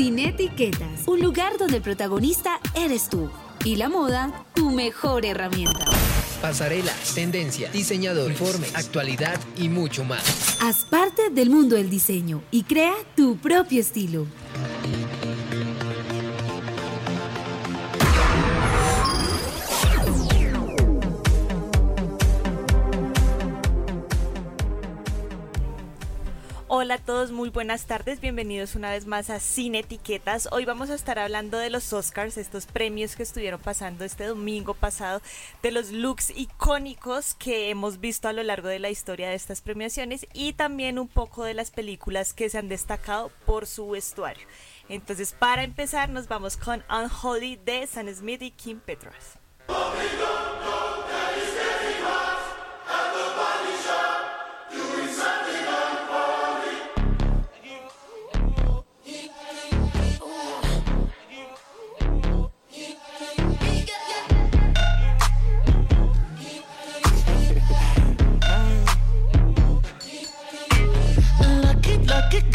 Sin etiquetas, un lugar donde el protagonista eres tú y la moda tu mejor herramienta. Pasarelas, tendencia, diseñador, informe, actualidad y mucho más. Haz parte del mundo del diseño y crea tu propio estilo. Hola a todos, muy buenas tardes, bienvenidos una vez más a Sin Etiquetas. Hoy vamos a estar hablando de los Oscars, estos premios que estuvieron pasando este domingo pasado, de los looks icónicos que hemos visto a lo largo de la historia de estas premiaciones y también un poco de las películas que se han destacado por su vestuario. Entonces, para empezar, nos vamos con Unholy de Sam Smith y Kim Petras.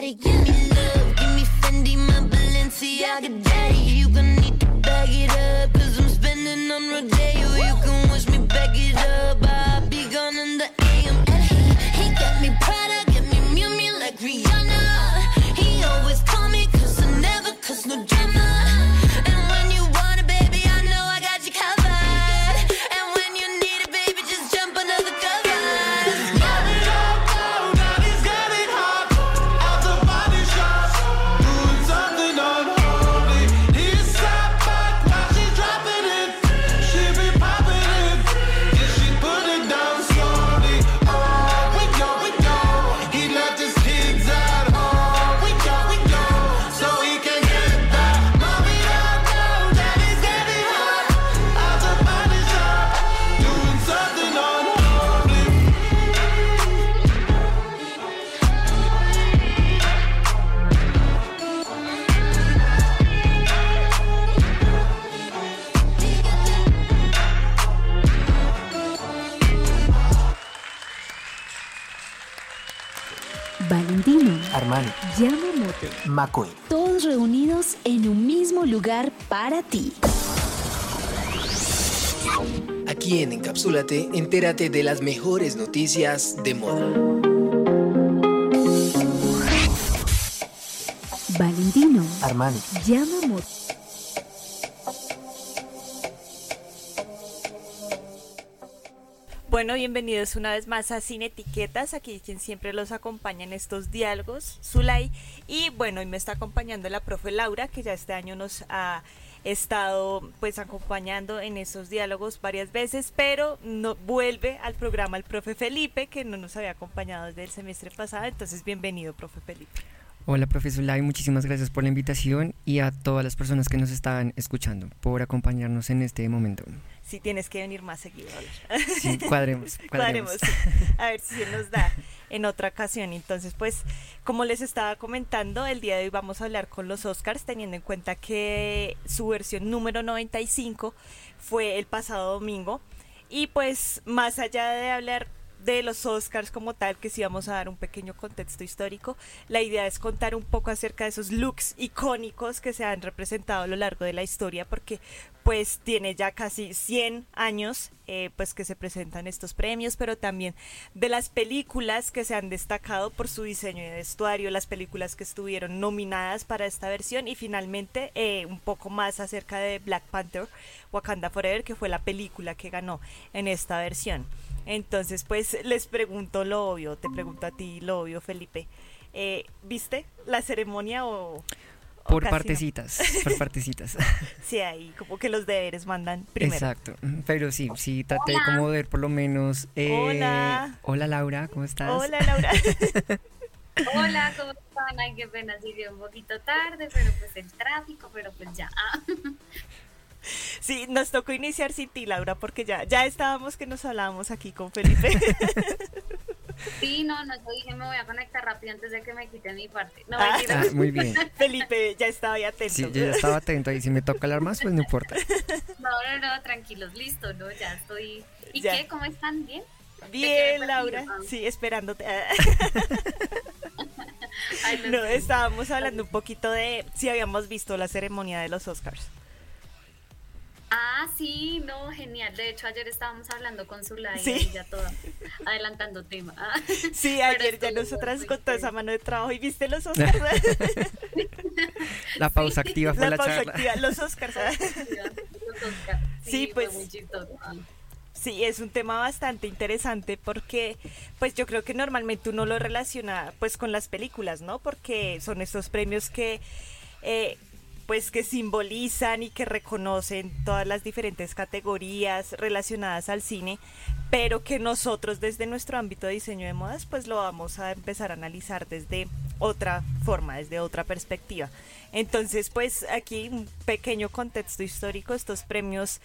The give me love, give me Fendi, my Balenciaga, daddy. You gonna need to bag it up, cause I'm spending on Rodeo. Valentino, Armani, Yamamoto, McQueen. todos reunidos en un mismo lugar para ti. Aquí en Encapsúlate, entérate de las mejores noticias de moda. Valentino, Armani, Yamamoto. Bueno, bienvenidos una vez más a Sin Etiquetas, aquí quien siempre los acompaña en estos diálogos, Zulay. Y bueno, hoy me está acompañando la profe Laura, que ya este año nos ha estado pues acompañando en esos diálogos varias veces, pero no vuelve al programa el profe Felipe, que no nos había acompañado desde el semestre pasado. Entonces, bienvenido, profe Felipe. Hola, profesor Lai, muchísimas gracias por la invitación y a todas las personas que nos estaban escuchando por acompañarnos en este momento. Si tienes que venir más seguido. Sí, cuadremos, Cuadremos, cuadremos. sí. A ver si se nos da en otra ocasión. Entonces, pues, como les estaba comentando, el día de hoy vamos a hablar con los Oscars, teniendo en cuenta que su versión número 95 fue el pasado domingo. Y pues, más allá de hablar de los Oscars como tal, que sí vamos a dar un pequeño contexto histórico, la idea es contar un poco acerca de esos looks icónicos que se han representado a lo largo de la historia, porque pues tiene ya casi 100 años eh, pues que se presentan estos premios, pero también de las películas que se han destacado por su diseño de vestuario, las películas que estuvieron nominadas para esta versión y finalmente eh, un poco más acerca de Black Panther, Wakanda Forever, que fue la película que ganó en esta versión. Entonces, pues les pregunto lo obvio, te pregunto a ti lo obvio, Felipe. Eh, ¿Viste la ceremonia o, por partecitas, por partecitas. Sí, ahí como que los deberes mandan primero. Exacto, pero sí, sí, traté como de ver por lo menos... Eh, hola. Hola Laura, ¿cómo estás? Hola Laura. hola, ¿cómo están? Ay, qué pena, llegué un poquito tarde, pero pues el tráfico, pero pues ya. Sí, nos tocó iniciar sin ti, Laura, porque ya, ya estábamos que nos hablábamos aquí con Felipe. Sí, no, no, yo dije me voy a conectar rápido antes de que me quiten mi parte. No, ah, ah, muy bien. Felipe ya estaba ahí atento. Sí, yo ya estaba atento y si me toca hablar más, pues no importa. No, no, no, tranquilos, listo, no, ya estoy. ¿Y qué? ¿Cómo están? ¿Bien? Bien, Laura. Sí, esperándote. no, estábamos hablando un poquito de si habíamos visto la ceremonia de los Oscars. Ah, sí, no, genial. De hecho, ayer estábamos hablando con Zulay y ya todo adelantando tema. Sí, ayer ya nosotras con toda esa mano de trabajo y viste los Oscars. la pausa activa fue la, la pausa activa, los Oscars. Sí, pues. Sí, es un tema bastante interesante porque, pues yo creo que normalmente uno lo relaciona, pues, con las películas, ¿no? Porque son estos premios que eh, pues que simbolizan y que reconocen todas las diferentes categorías relacionadas al cine, pero que nosotros desde nuestro ámbito de diseño de modas pues lo vamos a empezar a analizar desde otra forma, desde otra perspectiva. Entonces pues aquí un pequeño contexto histórico, estos premios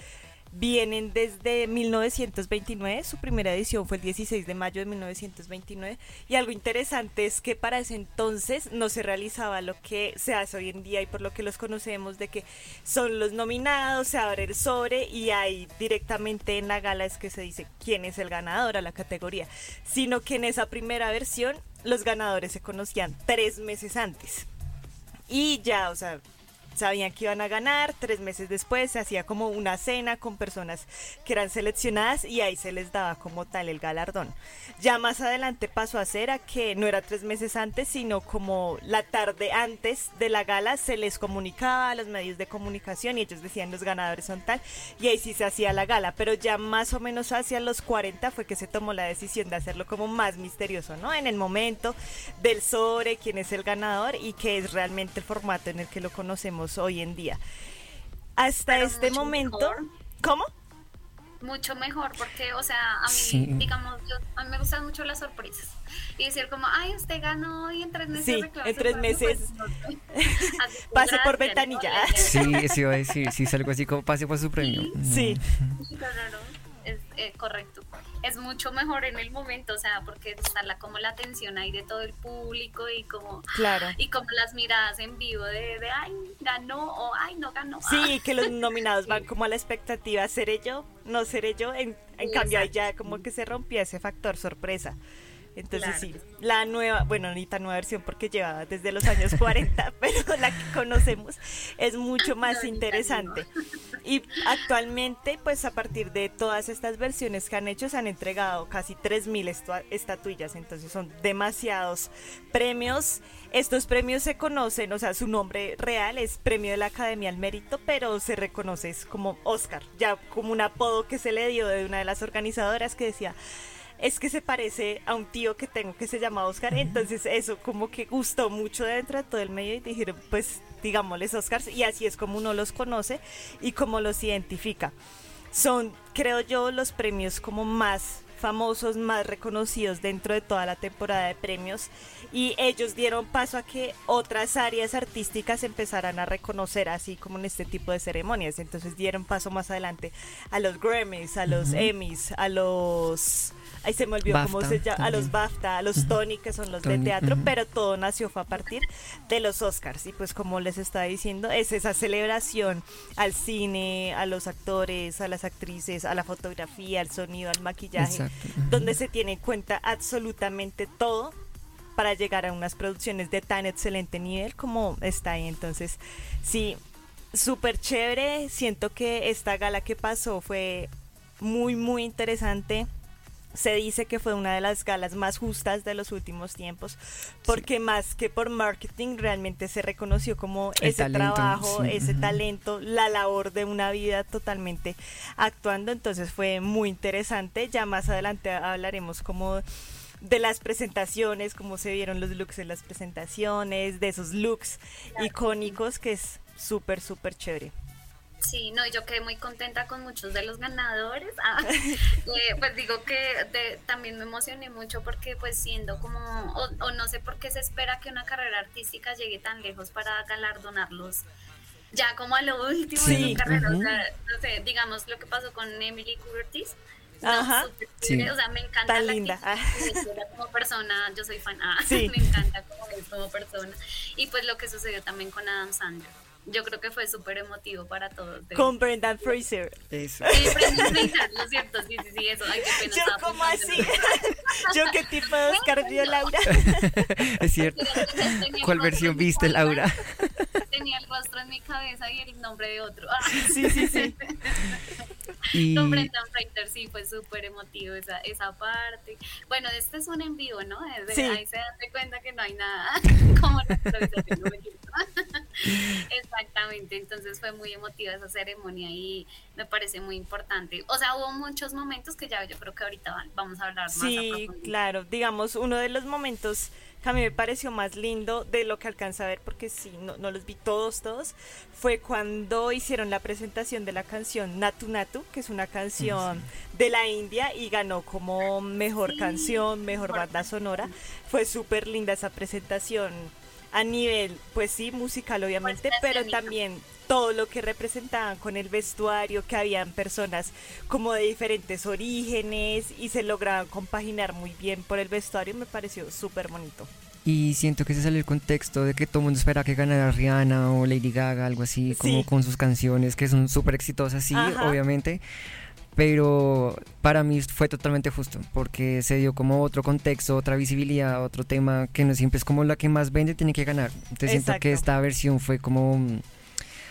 vienen desde 1929, su primera edición fue el 16 de mayo de 1929 y algo interesante es que para ese entonces no se realizaba lo que se hace hoy en día y por lo que los conocemos de que son los nominados, se abre el sobre y ahí directamente en la gala es que se dice quién es el ganador a la categoría, sino que en esa primera versión los ganadores se conocían tres meses antes. Y ya, o sea, sabían que iban a ganar, tres meses después se hacía como una cena con personas que eran seleccionadas y ahí se les daba como tal el galardón. Ya más adelante pasó a ser a que no era tres meses antes, sino como la tarde antes de la gala se les comunicaba a los medios de comunicación y ellos decían los ganadores son tal y ahí sí se hacía la gala, pero ya más o menos hacia los 40 fue que se tomó la decisión de hacerlo como más misterioso, ¿no? En el momento del sobre, quién es el ganador y qué es realmente el formato en el que lo conocemos hoy en día. Hasta este momento, ¿cómo? Mucho mejor, porque, o sea, a mí, digamos, a mí me gustan mucho las sorpresas. Y decir como, ay, usted ganó y en tres meses. Sí, en tres meses. pase por ventanilla. Sí, sí iba a decir, sí, algo así como pase por su premio. Sí. Es eh, correcto es mucho mejor en el momento, o sea, porque está la, como la atención ahí de todo el público y como, claro. y como las miradas en vivo de, de ay, ganó o ay, no ganó. Sí, que los nominados van como a la expectativa, ¿seré yo? ¿No seré yo? En, en cambio, ahí ya como que se rompía ese factor sorpresa. Entonces sí, la nueva, bueno, tan nueva versión porque lleva desde los años 40, pero la que conocemos es mucho más interesante. Y actualmente, pues a partir de todas estas versiones que han hecho, se han entregado casi 3.000 estatuillas, entonces son demasiados premios. Estos premios se conocen, o sea, su nombre real es Premio de la Academia al Mérito, pero se reconoce como Oscar, ya como un apodo que se le dio de una de las organizadoras que decía es que se parece a un tío que tengo que se llama Oscar. Entonces eso como que gustó mucho dentro de todo el medio y dijeron, pues digámosles Oscars y así es como uno los conoce y como los identifica. Son, creo yo, los premios como más famosos, más reconocidos dentro de toda la temporada de premios y ellos dieron paso a que otras áreas artísticas empezaran a reconocer así como en este tipo de ceremonias. Entonces dieron paso más adelante a los Grammys, a los Emmys, a los ahí se me olvidó cómo se llama, a los BAFTA, a los Tony, que son los de teatro, pero todo nació fue a partir de los Oscars. Y pues como les estaba diciendo, es esa celebración al cine, a los actores, a las actrices, a la fotografía, al sonido, al maquillaje, donde se tiene en cuenta absolutamente todo para llegar a unas producciones de tan excelente nivel como está ahí. Entonces, sí, súper chévere. Siento que esta gala que pasó fue muy, muy interesante. Se dice que fue una de las galas más justas de los últimos tiempos, porque más que por marketing realmente se reconoció como El ese talento, trabajo, sí, ese talento, la labor de una vida totalmente actuando. Entonces fue muy interesante. Ya más adelante hablaremos como de las presentaciones, cómo se vieron los looks en las presentaciones, de esos looks icónicos que es súper, súper chévere. Sí, no, yo quedé muy contenta con muchos de los ganadores. Ah, eh, pues digo que de- también me emocioné mucho porque pues siendo como, o, o no sé por qué se espera que una carrera artística llegue tan lejos para galardonarlos ya como a lo último de su carrera. ujú. O sea, no sé, digamos lo que pasó con Emily Curtis. No, Ajá. Sí. O sea, me encanta Tan la linda. como persona, yo soy fan, ah, Sí. me encanta como como persona. Y pues lo que sucedió también con Adam Sandler. Yo creo que fue súper emotivo para todos. de- Con Brendan Fraser. Eso. Sí, Brendan Fraser, lo siento, sí, sí, sí, eso, ay, qué pena. Yo pensando así. Yo qué tipo de Oscar dio Laura. Es cierto. eso. Tenía el ¿Cuál rostro versión en mi viste, cabeza, Laura? Tenía el rostro en mi cabeza y el nombre de otro. Ah, Sí, sí, sí. Y Con Brendan Fraser sí fue súper emotivo esa, esa parte. Bueno, este es un en vivo, ¿no? Desde Sí. Ahí se dan cuenta que no hay nada como la improvisación, no. Exactamente, entonces fue muy emotiva esa ceremonia y me parece muy importante. O sea, hubo muchos momentos que ya yo creo que ahorita va- vamos a hablar más Sí, claro. Digamos, uno de los momentos que a mí me pareció más lindo de lo que alcanza a ver, porque sí, no, no los vi todos, todos, fue cuando hicieron la presentación de la canción Natu Natu, que es una canción de la India y ganó como mejor Sí, canción, mejor mejor banda sonora. Fue súper linda esa presentación a nivel, pues sí, musical obviamente, Pues, pero también todo lo que representaban con el vestuario, que habían personas como de diferentes orígenes y se lograban compaginar muy bien por el vestuario, me pareció súper bonito. Y siento que se salió el contexto de que todo el mundo espera que ganara Rihanna o Lady Gaga, algo así, como Sí. con sus canciones, que son súper exitosas, sí, Ajá. obviamente. Pero para mí fue totalmente justo, porque se dio como otro contexto, otra visibilidad, otro tema que no siempre es como la que más vende, tiene que ganar. Entonces siento que esta versión fue como mm,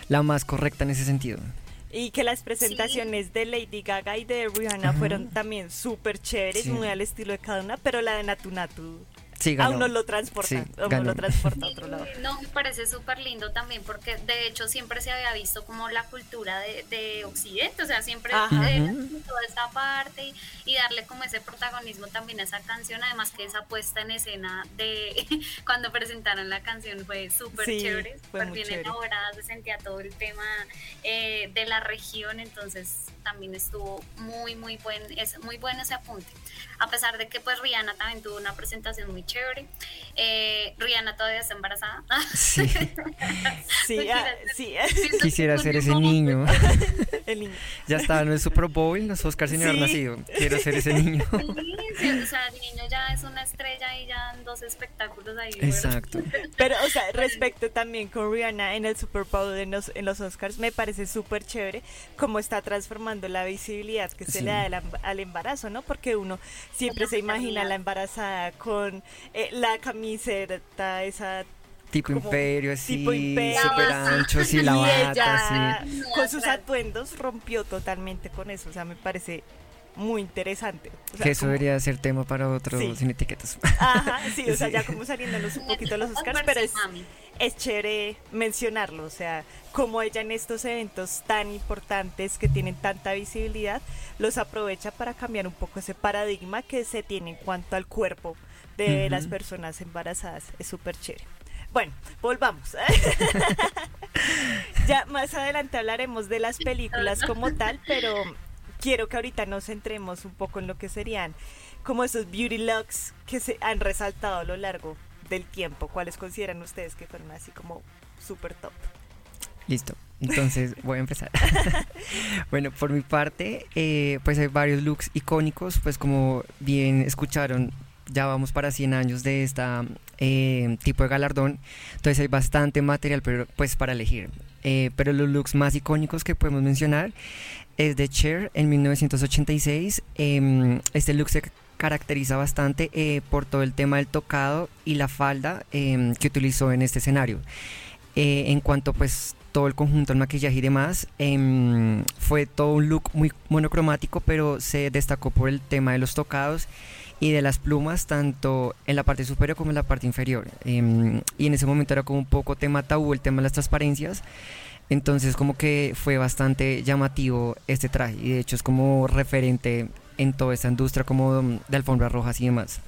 la más correcta en ese sentido. Y que las presentaciones de Lady Gaga y de Rihanna Ajá. fueron también súper chéveres, Sí. muy al estilo de cada una, pero la de Natu Natu Sí, a ganó. uno lo transporta, Sí, a uno lo transporta a otro lado. No, me parece súper lindo también porque de hecho siempre se había visto como la cultura de, de Occidente, o sea, siempre toda esta parte y, y darle como ese protagonismo también a esa canción, además que esa puesta en escena de cuando presentaron la canción fue súper Sí, chévere, fue súper bien chévere. elaborada, se sentía todo el tema eh, de la región, entonces también estuvo muy, muy buen, es muy bueno ese apunte. A pesar de que pues Rihanna también tuvo una presentación muy chévere. Eh, Rihanna todavía está embarazada. Sí, Sí, ah, sí, que quisiera ser ese niño. el niño. Ya estaba en el Super Bowl, en los Oscars sin haber Sí. nacido. Quiero ser ese niño. Sí, sí, o sea, el niño ya es una estrella y ya en dos espectáculos ahí. Exacto. Pero, o sea, respecto también con Rihanna en el Super Bowl en los, en los Oscars, me parece súper chévere cómo está transformando la visibilidad que se Sí. le da al embarazo, ¿no? Porque uno siempre se imagina a la embarazada con eh, la camiseta, esa Tipo Como imperio, así, tipo imperio, ancho, sí, y la bata, ella sí. con sus atuendos rompió totalmente con eso, o sea, me parece muy interesante. O sea, Que eso como- debería ser tema para otro Sí. sin etiquetas. Ajá, sí, o sea, Sí. ya como saliéndonos un poquito los Oscars, pero es, chévere mencionarlo, o sea, como ella en estos eventos tan importantes que tienen tanta visibilidad, los aprovecha para cambiar un poco ese paradigma que se tiene en cuanto al cuerpo de las personas embarazadas. Es súper chévere. Bueno, volvamos. ya más adelante hablaremos de las películas como tal, pero quiero que ahorita nos centremos un poco en lo que serían como esos beauty looks que se han resaltado a lo largo del tiempo. ¿Cuáles consideran ustedes que fueron así como súper top? Listo. Entonces voy a empezar. bueno, por mi parte, eh, pues hay varios looks icónicos, pues como bien escucharon, ya vamos para 100 años de esta eh, tipo de galardón, entonces hay bastante material pero, pues para elegir. Eh, pero los looks más icónicos que podemos mencionar es de Cher en 1986. Em, este look se caracteriza bastante eh, por todo el tema del tocado y la falda em, que utilizó en este escenario. Eh, en cuanto pues todo el conjunto, el maquillaje y demás. Em, fue todo un look muy monocromático, pero se destacó por el tema de los tocados y de las plumas, tanto en la parte superior como en la parte inferior. Em, y en ese momento era como un poco tema tabú el tema de las transparencias. Entonces como que fue bastante llamativo este traje y de hecho es como referente en toda esta industria como de alfombras rojas y demás.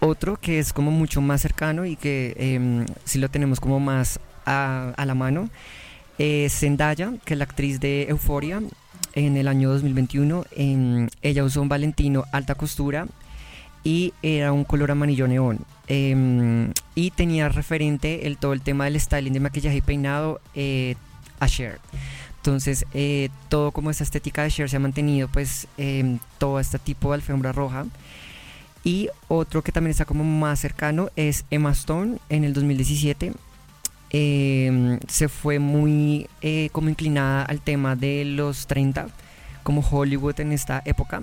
Otro que es como mucho más cercano y que eh, sí lo tenemos como más a, a la mano es Zendaya, que es la actriz de Euphoria en el año 2021. Em, ella usó un Valentino alta costura y era un color amarillo neón. Em, y tenía referente el, todo el tema del styling de maquillaje y peinado eh, a Cher. Entonces, eh, todo como esa estética de Cher se ha mantenido, pues, em, todo este tipo de alfombra roja. Y otro que también está como más cercano es Emma Stone en el 2017. Em, se fue muy eh, como inclinada al tema de los 30, como Hollywood en esta época.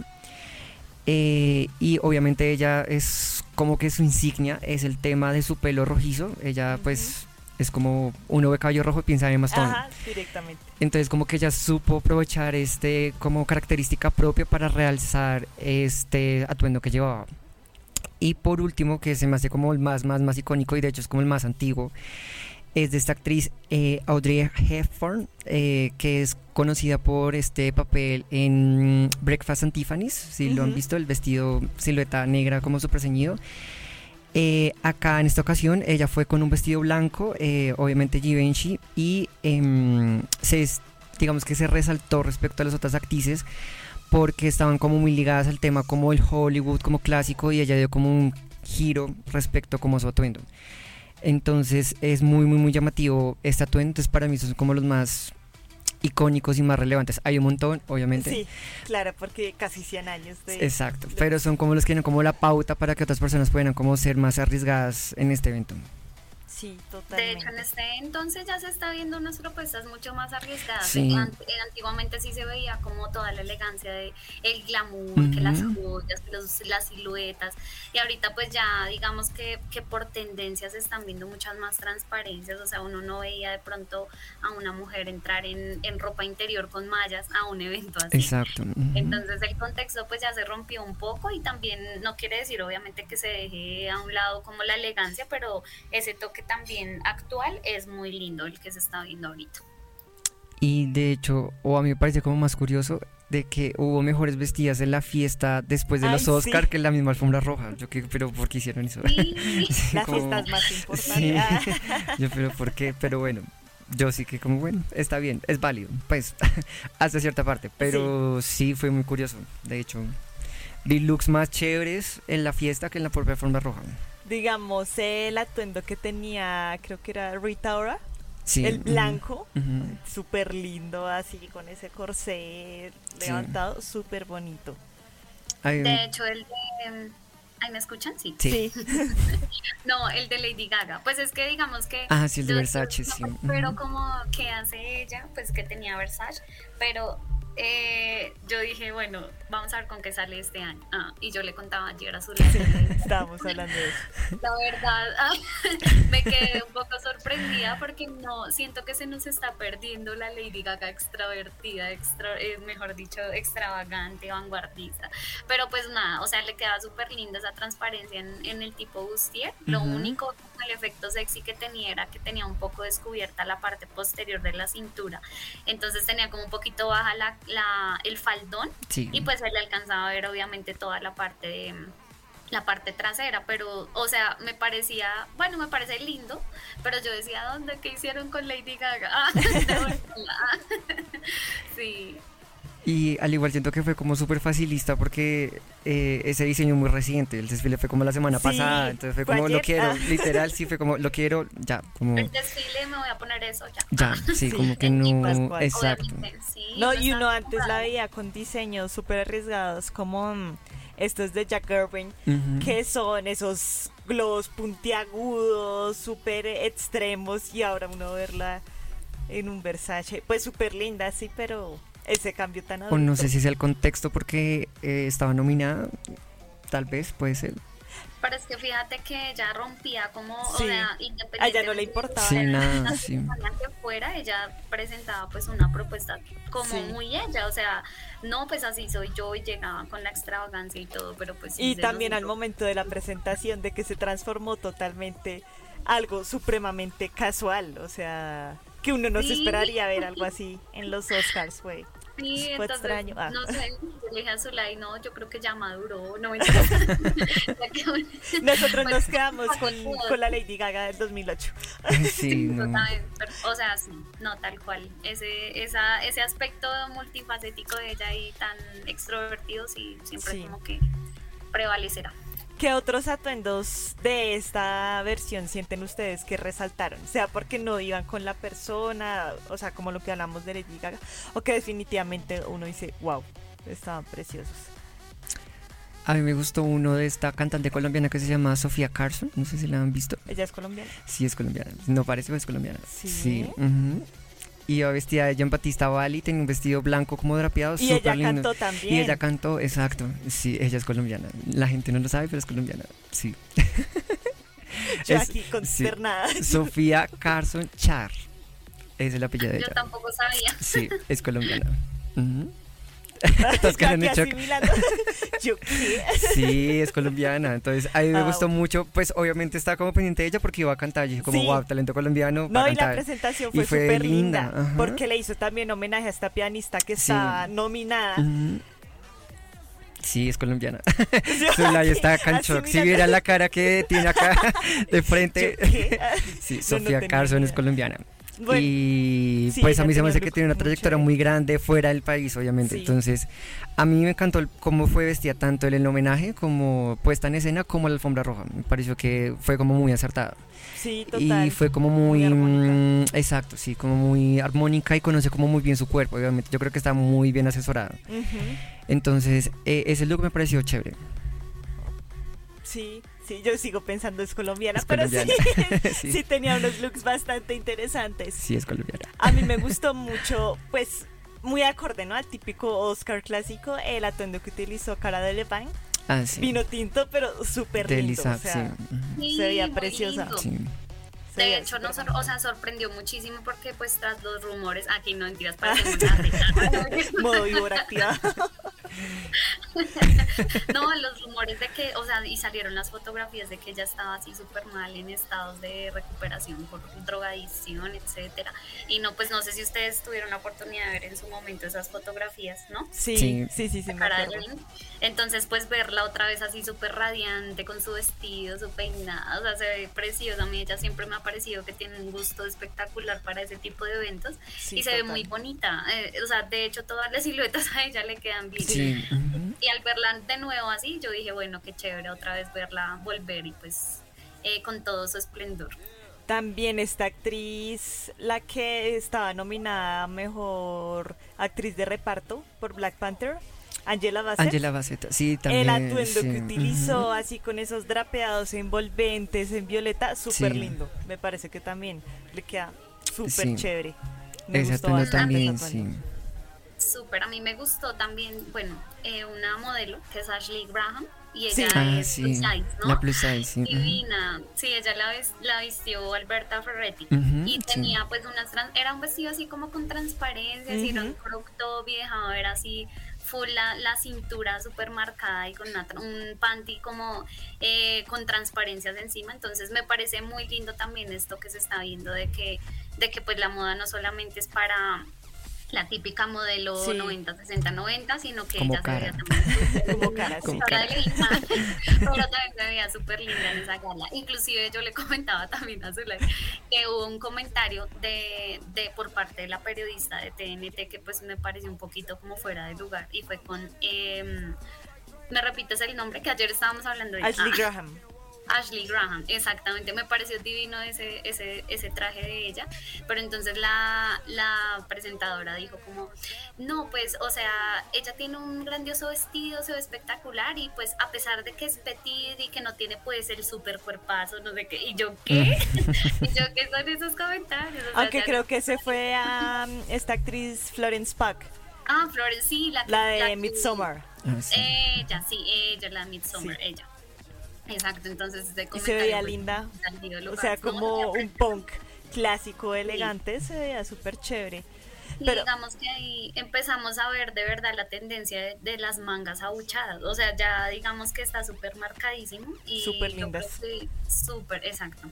Eh, y obviamente ella es como que su insignia es el tema de su pelo rojizo. Ella pues es como uno ve cabello rojo y piensa en Emma Stone. Ajá, directamente. Entonces como que ella supo aprovechar este como característica propia para realzar este atuendo que llevaba. Y por último, que se me hace como el más, más, más icónico y de hecho es como el más antiguo, es de esta actriz eh, Audrey Hepburn, eh, que es conocida por este papel en Breakfast and Tiffany's, si lo han visto, el vestido silueta negra como súper ceñido. Eh, acá en esta ocasión ella fue con un vestido blanco, obviamente Givenchy, y em, se, digamos que se resaltó respecto a las otras actrices porque estaban como muy ligadas al tema como el Hollywood, como clásico, y ella dio como un giro respecto como su atuendo. Entonces es muy, muy, muy llamativo este atuendo, entonces para mí son como los más icónicos y más relevantes. Hay un montón, obviamente. Sí, claro, porque casi 100 años de... Exacto, pero son como los que tienen como la pauta para que otras personas puedan como ser más arriesgadas en este evento. Sí, De totalmente. hecho, en este entonces ya se está viendo unas propuestas mucho más arriesgadas. Sí. Eh, Antiguamente sí se veía como toda la elegancia de el glamour, que las joyas, los- las siluetas. Y ahorita pues ya digamos que, que por tendencias se están viendo muchas más transparencias. O sea, uno no veía de pronto a una mujer entrar en, en ropa interior con mallas a un evento así. Exacto. ujú. Entonces el contexto pues ya se rompió un poco y también no quiere decir obviamente que se deje a un lado como la elegancia, pero ese toque también actual es muy lindo el que se está viendo ahorita. Y de hecho, o a mí me parece como más curioso de que hubo mejores vestidas en la fiesta después de Ay, los sí. Oscar que en la misma alfombra roja. Yo que, pero ¿por qué hicieron eso? Sí, Sí, Las como- fiestas más importantes. Sí. Yo, pero ¿por qué? Pero bueno, yo sí que como, bueno, está bien, es válido, pues, hasta cierta parte. Pero sí. fue muy curioso, de hecho. Vi looks más chéveres en la fiesta que en la propia alfombra roja. Digamos, el atuendo que tenía, creo que era Rita Ora, Sí. el blanco, ujú. súper lindo, así con ese corsé Sí. levantado, súper bonito. Ay, de hecho el de... ¿Ay, me escuchan? Sí. Sí. No, el de Lady Gaga. Pues es que digamos que... Ah, sí, el de Versace, no sí. Pero como que hace ella, pues que tenía Versace, pero eh, yo dije, bueno, vamos a ver con qué sale este año. Ah, y yo le contaba ayer a su Estábamos hablando de eso. La verdad, ah, me quedé un poco sorprendida porque no siento que se nos está perdiendo la Lady Gaga extravertida, extra, eh, mejor dicho, extravagante, vanguardista. Pero pues nada, o sea, le queda súper linda esa transparencia en, en el tipo bustier. Lo Ujú. único con el efecto sexy que tenía era que tenía un poco descubierta la parte posterior de la cintura. Entonces tenía como un poquito baja la, la- el faldón Sí. y pues se le alcanzaba a ver obviamente toda la parte de la parte trasera, pero o sea, me parecía, bueno, me parece lindo, pero yo decía, ¿dónde qué hicieron con Lady Gaga? Ah, sí. Y al igual siento que fue como súper facilista porque eh, ese diseño muy reciente, el desfile fue como la semana Sí, pasada, entonces fue como lo quiero, literal, sí fue como lo quiero, ya, como El desfile me voy a poner eso ya. ya, sí, Sí, como que en no, Pascual, exacto. Sí, No, y uno antes la veía con diseños súper arriesgados, como mm, estos de Jack Irving, que son esos globos puntiagudos, súper extremos, y ahora uno verla en un Versace, pues súper linda, sí, pero ese cambio tan O adulto. no sé si sea el contexto porque eh, estaba nominada, tal vez, puede ser. Pero es que fíjate que ella rompía como, Sí. o sea, A ella no le independientemente importaba. Sí, nada, la sí. que fuera, ella presentaba pues una propuesta como Sí. muy ella, o sea, no pues así soy yo y llegaba con la extravagancia y todo, pero pues Y también al momento de la presentación de que se transformó totalmente algo supremamente casual, o sea, que uno no se esperaría ver algo así en los Oscars, güey. Sí, Fue entonces, extraño. Ah. no sé, le dije a Zulay, no, yo creo que ya maduró, no Nosotros nos quedamos con, con la Lady Gaga del 2008. Sí, no. O sea, sí, no, tal cual. Ese, esa, ese aspecto multifacético de ella y tan extrovertido, sí, siempre Sí. como que prevalecerá. ¿Qué otros atuendos de esta versión sienten ustedes que resaltaron? Sea porque no iban con la persona, o sea, como lo que hablamos de Lady Gaga, o que definitivamente uno dice, wow, estaban preciosos. A mí me gustó uno de esta cantante colombiana que se llama Sofía Carson. No sé si la han visto. ¿Ella es colombiana? Sí, es colombiana. No parece, pero es colombiana. Sí. ujú. Y iba vestida de Jean Batista Bali, tenía un vestido blanco como drapeado, Y súper ella lindo. cantó también. Y ella cantó, exacto. Sí, ella es colombiana. La gente no lo sabe, pero es colombiana. Sí. Yo Es- aquí sí. consternada. Sofía Carson Char. Es el apellido de Yo ella. tampoco sabía. Sí, es colombiana. Todos Shock. asimilando. Yo qué. Sí, es colombiana. Entonces, a mí me Ah, gustó bueno. mucho. Pues, obviamente, estaba como pendiente de ella porque iba a cantar. Y dije, como, Sí. wow, talento colombiano. No, para y la cantar". presentación Y fue súper linda, porque le hizo también homenaje a esta pianista que Sí. está nominada. Sí, es colombiana. Zulay está shock. Si viera la cara que tiene acá de frente. Yo. Sí, No, no Sofía tenía Carson es colombiana. Bueno, y sí, pues a mí se me hace que tiene una trayectoria muy grande fuera del país, obviamente. Sí. Entonces, a mí me encantó el- cómo fue vestida tanto en el homenaje como puesta en escena como la alfombra roja. Me pareció que fue como muy acertado. Sí, total. Y fue como muy... Mm, exacto, sí, como muy armónica y conoce como muy bien su cuerpo, obviamente. Yo creo que está muy bien asesorada. Entonces, eh, ese look me pareció chévere. Sí, sí, yo sigo pensando es colombiana, Es pero colombiana. sí, Sí. sí tenía unos looks bastante interesantes. Sí, es colombiana. A mí me gustó mucho, pues, muy acorde, ¿no? Al típico Oscar clásico, el atuendo que utilizó Cara de Levine. Ah, sí. Vino tinto, pero súper lindo. Lisa, o sea, sí. Se veía preciosa. De hecho, nos, o sea, sorprendió muchísimo porque pues tras los rumores, aquí no mentiras para una Modo activado. No, los rumores de que, o sea, y salieron las fotografías de que ella estaba así súper mal en estados de recuperación por drogadicción, etcétera. Y no, pues no sé si ustedes tuvieron la oportunidad de ver en su momento esas fotografías, ¿no? Sí, Sí. sí, sí, sí, me Entonces, pues verla otra vez así súper radiante, con su vestido, su peinado, o sea, se ve preciosa. A mí ella siempre me ha parecido que tiene un gusto espectacular para ese tipo de eventos Sí, y se ve muy bonita. Eh, o sea, de hecho, todas las siluetas a ella le quedan bien. Sí. Y al verla de nuevo así, yo dije, bueno, qué chévere otra vez verla volver y pues eh, con todo su esplendor. También esta actriz, la que estaba nominada a mejor actriz de reparto por Black Panther, Angela Bassett. Angela Bassett, sí, también. el atuendo sí, que utilizó, así con esos drapeados envolventes en violeta, súper Sí. lindo. Me parece que también le queda súper Sí. chévere. Me Ese gustó atuendo bastante también, sí. Súper, a mí me gustó también, bueno, eh, una modelo que es Ashley Graham y Sí. ella Ah, es sí. plus size, ¿no? La plus size. Divina, sí, ella la, vis- la vistió Alberta Ferretti y sí. tenía pues unas, tran- era un vestido así como con transparencia, así era un crop top y dejaba ver así full la, cintura súper marcada y con una un panty como eh, con transparencias encima, entonces me parece muy lindo también esto que se está viendo de que, de que pues la moda no solamente es para la típica modelo Sí. 90, 60, 90, sino que Como ella se veía cara. también Como cara. Como cara cara. linda, pero también se veía súper linda en esa gala. Inclusive yo le comentaba también a Zulay que hubo un comentario de, de por parte de la periodista de TNT que pues me pareció un poquito como fuera de lugar y fue con... em, ¿Me repites el nombre? Que ayer estábamos hablando de Ashley Ah, Graham. Ashley Graham, exactamente, me pareció divino ese, ese, ese traje de ella, pero entonces la, la presentadora dijo como, no, pues, o sea, ella tiene un grandioso vestido, se ve espectacular y pues a pesar de que es petit y que no tiene pues el super cuerpazo, no sé qué, y yo, ¿qué? y yo, ¿qué son esos comentarios? O sea, Aunque ya creo que se fue a um, esta actriz Florence Pugh, Ah, Flores, sí, la, la de que- Midsommar. Ah, sí. Ella, sí, ella, la Midsommar, Sí. ella. Exacto, entonces ese Y se veía linda. del O sea, como un punk clásico, elegante, se veía súper chévere. Y Pero- digamos que ahí empezamos a ver de verdad la tendencia de, de las mangas abuchadas. O sea, ya digamos que está súper marcadísimo. Y Súper lindas. Súper, exacto.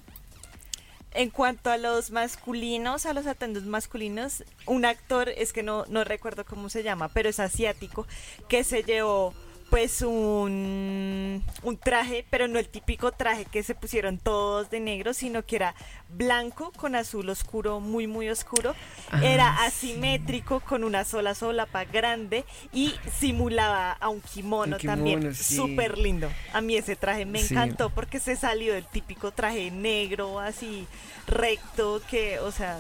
En cuanto a los masculinos, a los atuendos masculinos, un actor, es que no, no recuerdo cómo se llama, pero es asiático, que se llevó pues un, un traje, pero no el típico traje que se pusieron todos de negro, sino que era blanco con azul oscuro, muy muy oscuro. Ah, era sí. asimétrico con una sola solapa grande y simulaba a un kimono, Un kimono, también. sí. Súper lindo. A mí ese traje me Sí. encantó porque se salió del típico traje negro, así recto, que, o sea,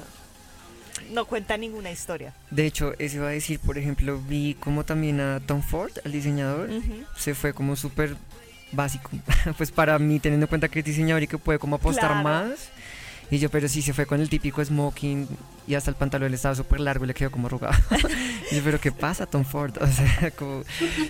no cuenta ninguna historia. De hecho, eso iba a decir, por ejemplo, vi como también a Tom Ford, el diseñador, se fue como súper básico. pues para mí, teniendo en cuenta que es diseñador y que puede como apostar Claro. más. Y yo, pero sí, se fue con el típico smoking y hasta el pantalón estaba súper largo y le quedó como arrugado. y yo, pero ¿qué pasa, Tom Ford? O sea, como,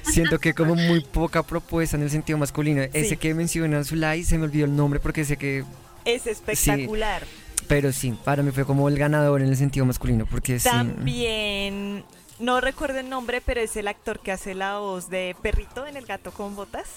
siento que como muy poca propuesta en el sentido masculino. Ese que menciona Zulay, se me olvidó el nombre porque sé que... Es espectacular. Pero sí, para mí fue como el ganador en el sentido masculino, porque sí... También, no recuerdo el nombre, pero es el actor que hace la voz de Perrito en El Gato con Botas.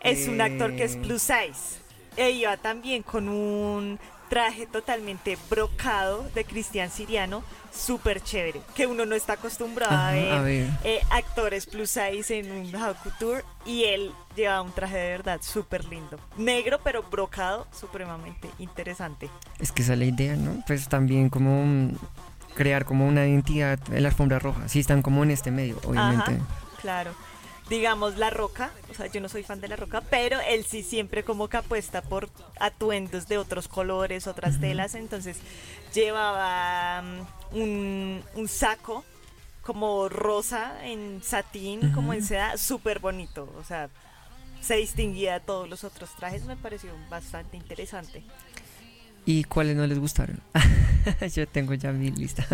Es un actor que es Eh. plus size. E iba también con un traje totalmente brocado de Cristian Siriano, súper chévere, que uno no está acostumbrado a ver, a ver. eh, actores plus size en un haute couture y él lleva un traje de verdad súper lindo, negro pero brocado, supremamente interesante. Es que esa es la idea, ¿no? Pues también como mm, crear como una identidad en la alfombra roja. Sí están como en este medio, obviamente. Ajá, claro. Digamos La Roca, o sea, yo no soy fan de La Roca, pero él sí siempre como que apuesta por atuendos de otros colores, otras telas, entonces llevaba mm, un, un saco como rosa en satín, como en seda, súper bonito, o sea, se distinguía de todos los otros trajes, me pareció bastante interesante. ¿Y cuáles no les gustaron? Yo tengo ya mi lista.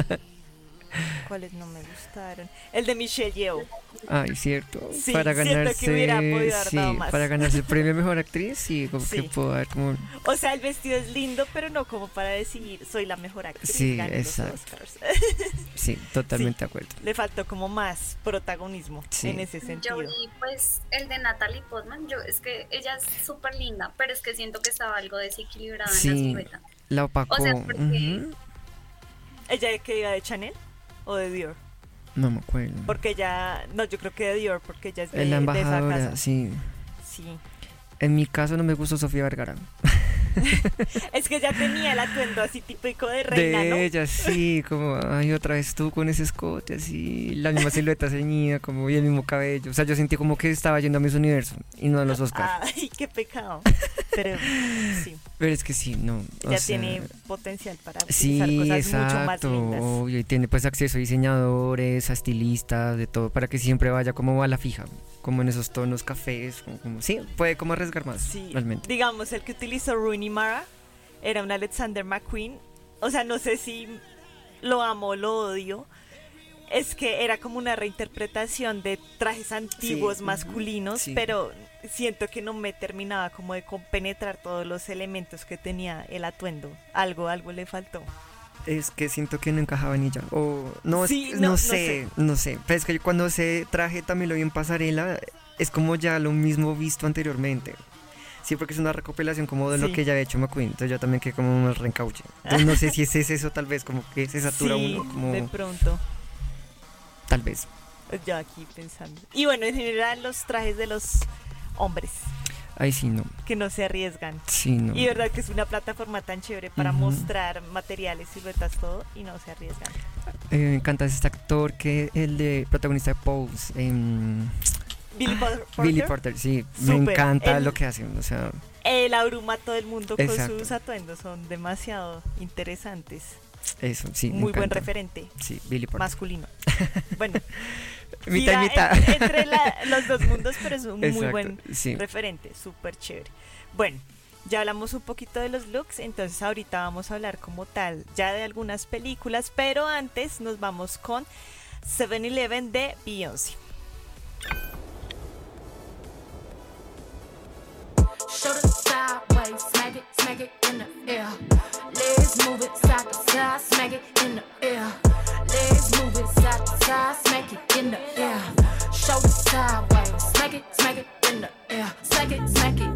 ¿Cuáles no me gustaron? El de Michelle Yeoh. Ay, cierto. Sí, para siento que ganarse, hubiera podido haber sí, dado más. para ganarse el premio mejor actriz, sí, como Sí. que puedo dar como O sea, el vestido es lindo, pero no como para decir soy la mejor actriz. Sí, exacto. Sí, totalmente de acuerdo. Le faltó como más protagonismo Sí. en ese Yo sentido. vi pues el de Natalie Portman, yo es que ella es súper linda, pero es que siento que estaba algo desequilibrada en la Sí. silueta. La opacó. O sea, porque- ujú. ¿Ella que iba de Chanel o de Dior? No me acuerdo. Porque ella, no, yo creo que de Dior, porque ella es de, la de esa embajadora, casa. sí. Sí. En mi caso no me gustó Sofía Vergara. Es que ella tenía el atuendo así típico de reina, de ¿no? ella, sí, como, ay, otra vez tú con ese escote, así, la misma silueta ceñida, como, y el mismo cabello. O sea, yo sentí como que estaba yendo a mis universo y no a los Oscars. Ay, qué pecado. Pero sí, Pero es que sí, no. sea, tiene potencial para Sí, cosas mucho más exacto, lindas. obvio, y tiene pues acceso a diseñadores, a estilistas, de todo, para que siempre vaya como a la fija, como en esos tonos cafés, como, como- sí, puede como arriesgar más, Sí, realmente. digamos, el que utilizó Rooney Mara era un Alexander McQueen. O sea, no sé si lo amo o lo odio. Es que era como una reinterpretación de trajes antiguos masculinos, sí. pero siento que no me terminaba como de compenetrar todos los elementos que tenía el atuendo. Algo, algo le faltó. Es que siento que no encajaba en ella, o no, es- no, no- no sé, no sé, pero es que yo cuando ese traje también lo vi en pasarela, es como ya lo mismo visto anteriormente. Sí, porque es una recopilación como de Sí. lo que ya había hecho McQueen, entonces yo también que como un reencauche. Entonces no sé si es eso tal vez, como que se satura sí, uno, como de pronto. tal vez. Yo aquí pensando. Y bueno, en general los trajes de los hombres Ahí sí, no, que no se arriesgan. sí, no. Y verdad que es una plataforma tan chévere para mostrar materiales, siluetas, todo, y no se arriesgan. Eh, me encanta este actor que el de protagonista de Pose, em, Billy Por- Porter, Billy Porter, sí, me encanta lo que hace, o sea, él abruma a todo el mundo con sus atuendos, son demasiado interesantes. eso, sí, Muy buen referente Sí, Billy Porter. masculino. bueno, mitad, mitad. Entre, los dos mundos, pero es un muy buen referente, súper chévere. Bueno, ya hablamos un poquito de los looks, entonces ahorita vamos a hablar como tal ya de algunas películas, pero antes nos vamos con 7-Eleven de Beyoncé. legs, move it side to side, smack it in the air. Show it sideways, smack it, smack it in the air. Smack it, smack it.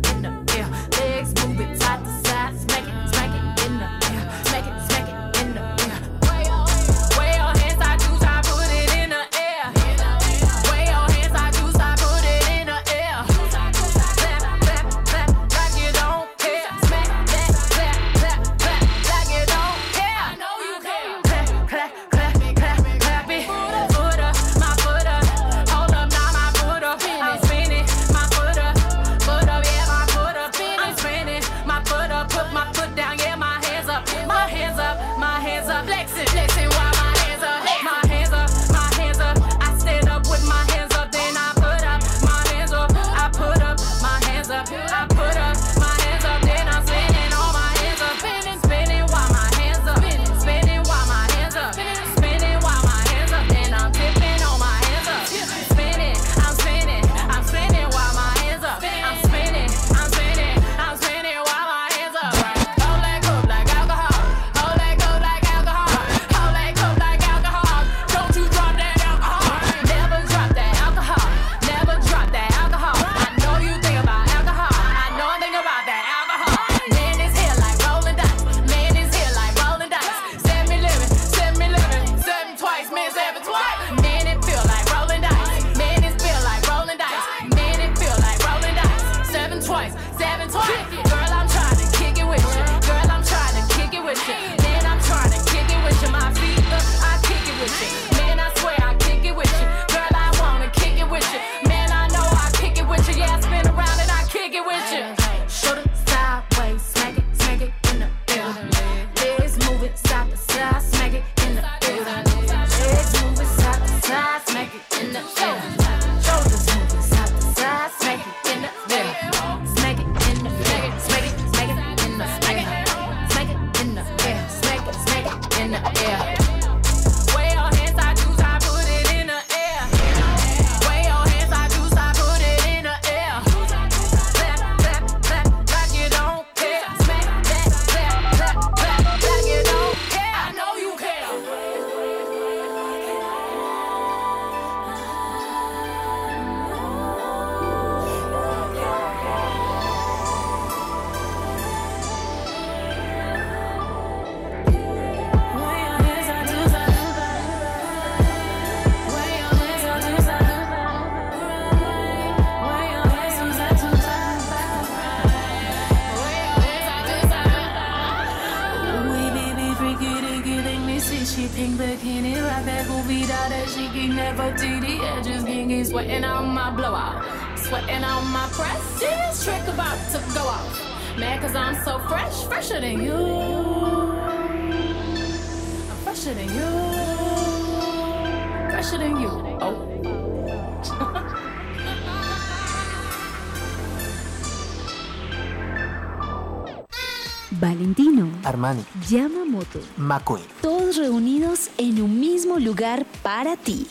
Yamamoto, Makoel. Todos reunidos en un mismo lugar para ti.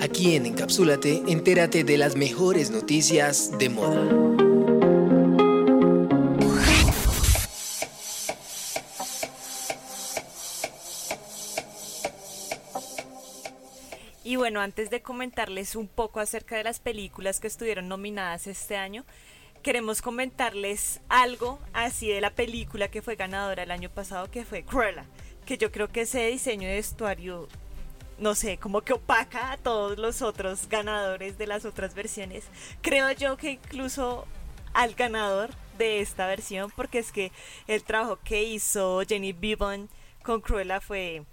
Aquí en Encapsúlate, entérate de las mejores noticias de moda. Y bueno, antes de comentarles un poco acerca de las películas que estuvieron nominadas este año, queremos comentarles algo así de la película que fue ganadora el año pasado, que fue Cruella, que yo creo que ese diseño de vestuario, no sé, como que opaca a todos los otros ganadores de las otras versiones. Creo yo que incluso al ganador de esta versión, porque es que el trabajo que hizo Jenny Bevan con Cruella fue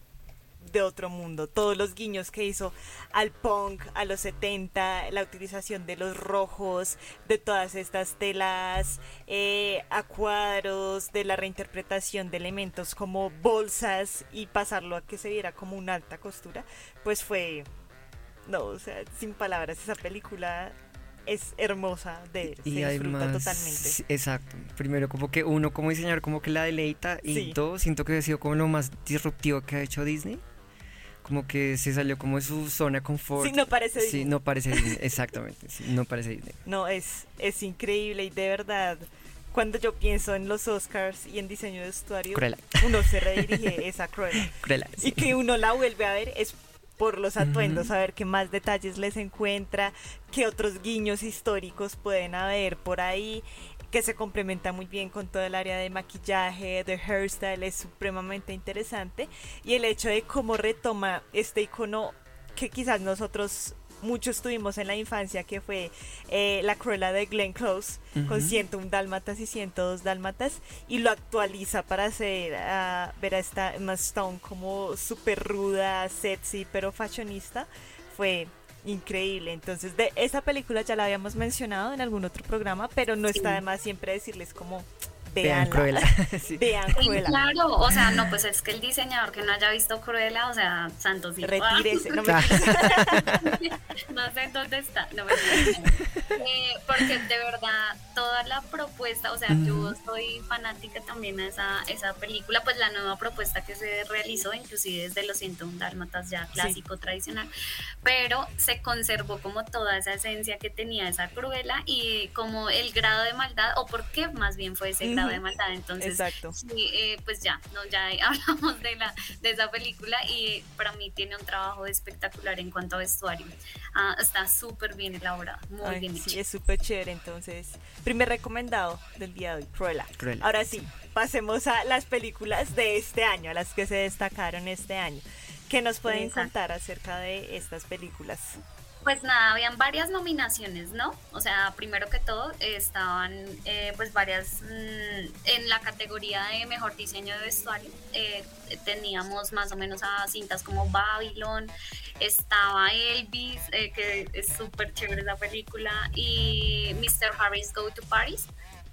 de otro mundo. Todos los guiños que hizo al punk, a los 70, la utilización de los rojos, de todas estas telas eh, a cuadros, de la reinterpretación de elementos como bolsas y pasarlo a que se viera como una alta costura, pues fue... No, o sea, sin palabras, esa película es hermosa de y se además, disfruta totalmente. Exacto. Primero, como que uno como diseñador como que la deleita y todo, siento que ha sido como lo más disruptivo que ha hecho Disney. Como que se salió como de su zona de confort. Sí, no parece Sí, Disney. no parece Disney, exactamente. sí, no parece Disney. No, es, es increíble y de verdad, cuando yo pienso en los Oscars y en diseño de vestuario, Cruella. uno se redirige esa Cruella. Cruella, sí. Y que uno la vuelve a ver es por los atuendos, Ujú. a ver qué más detalles les encuentra, qué otros guiños históricos pueden haber por ahí, que se complementa muy bien con todo el área de maquillaje, de hairstyle, es supremamente interesante. Y el hecho de cómo retoma este icono que quizás nosotros muchos tuvimos en la infancia, que fue eh, la Cruella de Glenn Close, con Ujú. 101 dálmatas y 102 dálmatas, y lo actualiza para hacer a ver a esta Emma Stone como súper ruda, sexy, pero fashionista, fue increíble. Entonces, de esa película ya la habíamos mencionado en algún otro programa, pero no está de más siempre decirles como Vean Cruella. sí. vean Sí, Cruella. claro, o sea, no, pues es que el diseñador que no haya visto Cruella, o sea, santos y Retírese, no me no sé dónde está, no me eh, porque de verdad toda la propuesta, o sea, yo soy fanática también a esa, esa película, pues la nueva propuesta que se realizó, inclusive desde los 101 Dálmatas ya clásico, tradicional, pero se conservó como toda esa esencia que tenía esa Cruella y como el grado de maldad, o por qué más bien fue ese grado de maldad, entonces Exacto. Sí, eh, pues ya, no, ya hablamos de la de esa película y para mí tiene un trabajo espectacular en cuanto a vestuario. Ah, está súper bien elaborado, muy Ay, bien sí, hecho. es súper chévere. Entonces, primer recomendado del día de hoy, Cruella. Cruella, Ahora sí, pasemos a las películas de este año, a las que se destacaron este año. ¿Qué nos pueden Exacto. contar acerca de estas películas? Pues nada, habían varias nominaciones, ¿no? O sea, primero que todo estaban eh, pues varias mm, en la categoría de mejor diseño de vestuario. eh, teníamos más o menos a cintas como Babylon, estaba Elvis, eh, que es súper chévere la película, y Mr. Harris Go to Paris.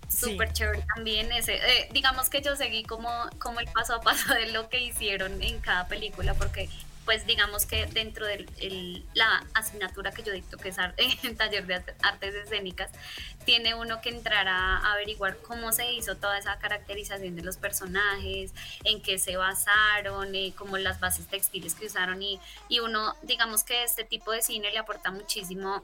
Sí. Súper chévere también ese. eh, digamos que yo seguí como, como el paso a paso de lo que hicieron en cada película, porque pues digamos que dentro de la asignatura que yo dicto, que es taller de arte- artes escénicas, tiene uno que entrar a, averiguar cómo se hizo toda esa caracterización de los personajes, en qué se basaron, eh, como las bases textiles que usaron y, y uno, digamos que este tipo de cine le aporta muchísimo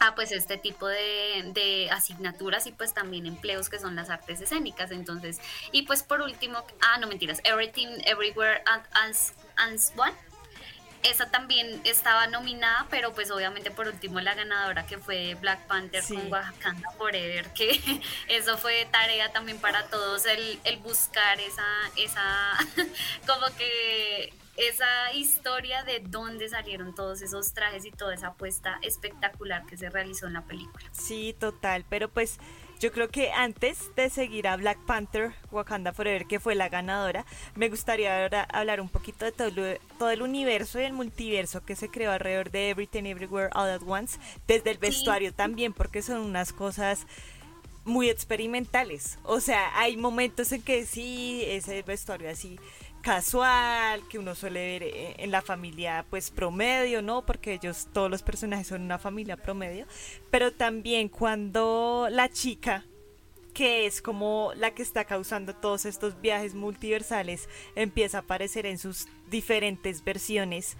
a pues este tipo de, de asignaturas y pues también empleos que son las artes escénicas. Entonces y pues por último ah no mentiras Everything Everywhere as, as One esa también estaba nominada, pero pues obviamente por último la ganadora que fue Black Panther Sí. con Wakanda Forever, que eso fue tarea también para todos el, el buscar esa, esa, como que esa historia de dónde salieron todos esos trajes y toda esa apuesta espectacular que se realizó en la película. Sí, total, pero pues yo creo que antes de seguir a Black Panther, Wakanda Forever, que fue la ganadora, me gustaría ahora hablar un poquito de todo, todo el universo y el multiverso que se creó alrededor de Everything Everywhere All at Once, desde el vestuario también, porque son unas cosas muy experimentales. O sea, hay momentos en que sí, ese vestuario así casual, que uno suele ver eh, en la familia pues promedio, ¿no? Porque ellos, todos los personajes son una familia promedio, pero también cuando la chica que es como la que está causando todos estos viajes multiversales, empieza a aparecer en sus diferentes versiones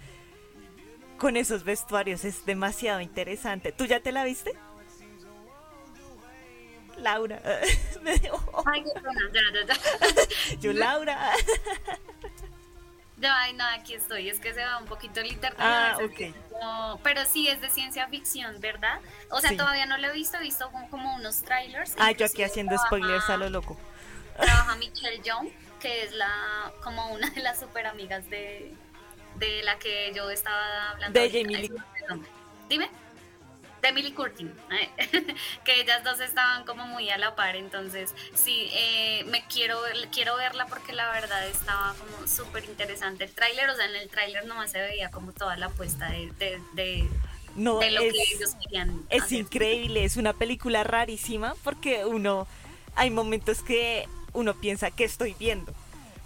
con esos vestuarios. Es demasiado interesante. ¿Tú ya te la viste? Laura. Yo, Laura. Ya, ay, no, aquí estoy, es que se va un poquito el internet. Ah, ok. no- pero sí es de ciencia ficción, ¿verdad? O sea, Sí. todavía no lo he visto, he visto como, unos trailers. Ah, yo aquí haciendo trabaja- spoilers a lo loco. Trabaja Michelle Young, que es la como una de las super amigas de, de la que yo estaba hablando. De. Jamie Lee. Dime. De Emily Curtin, que ellas dos estaban como muy a la par, entonces sí, eh, me quiero, quiero verla porque la verdad estaba como súper interesante el tráiler, o sea, en el tráiler nomás se veía como toda la apuesta de, de, de, No, de lo es, que ellos querían es hacer. increíble, es una película rarísima porque uno, hay momentos que uno piensa que estoy viendo,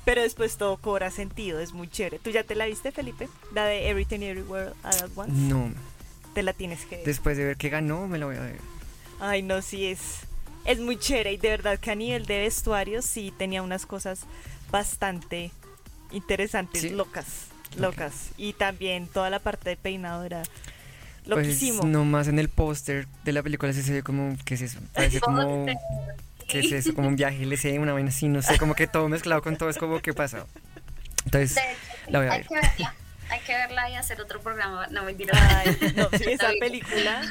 pero después todo cobra sentido, es muy chévere. ¿Tú ya te la viste, Felipe? La de Everything Everywhere All at Once. No, Te la tienes que ver. después de ver que ganó, me lo voy a ver. Ay, no, sí es. Es muy chévere y de verdad que a nivel de vestuario sí tenía unas cosas bastante interesantes, Sí. locas. locas. Y también toda la parte de peinado era Pues loquísimo. nomás en el póster de la película se ve como, ¿qué es eso? Parece como, ¿qué es eso? Como un viaje, le sé, una vaina así, no sé, como que todo mezclado con todo, es como, ¿qué pasa? Entonces, la voy a ver. Hay que verla y hacer otro programa. No mentira. Ay, no, sí, esa película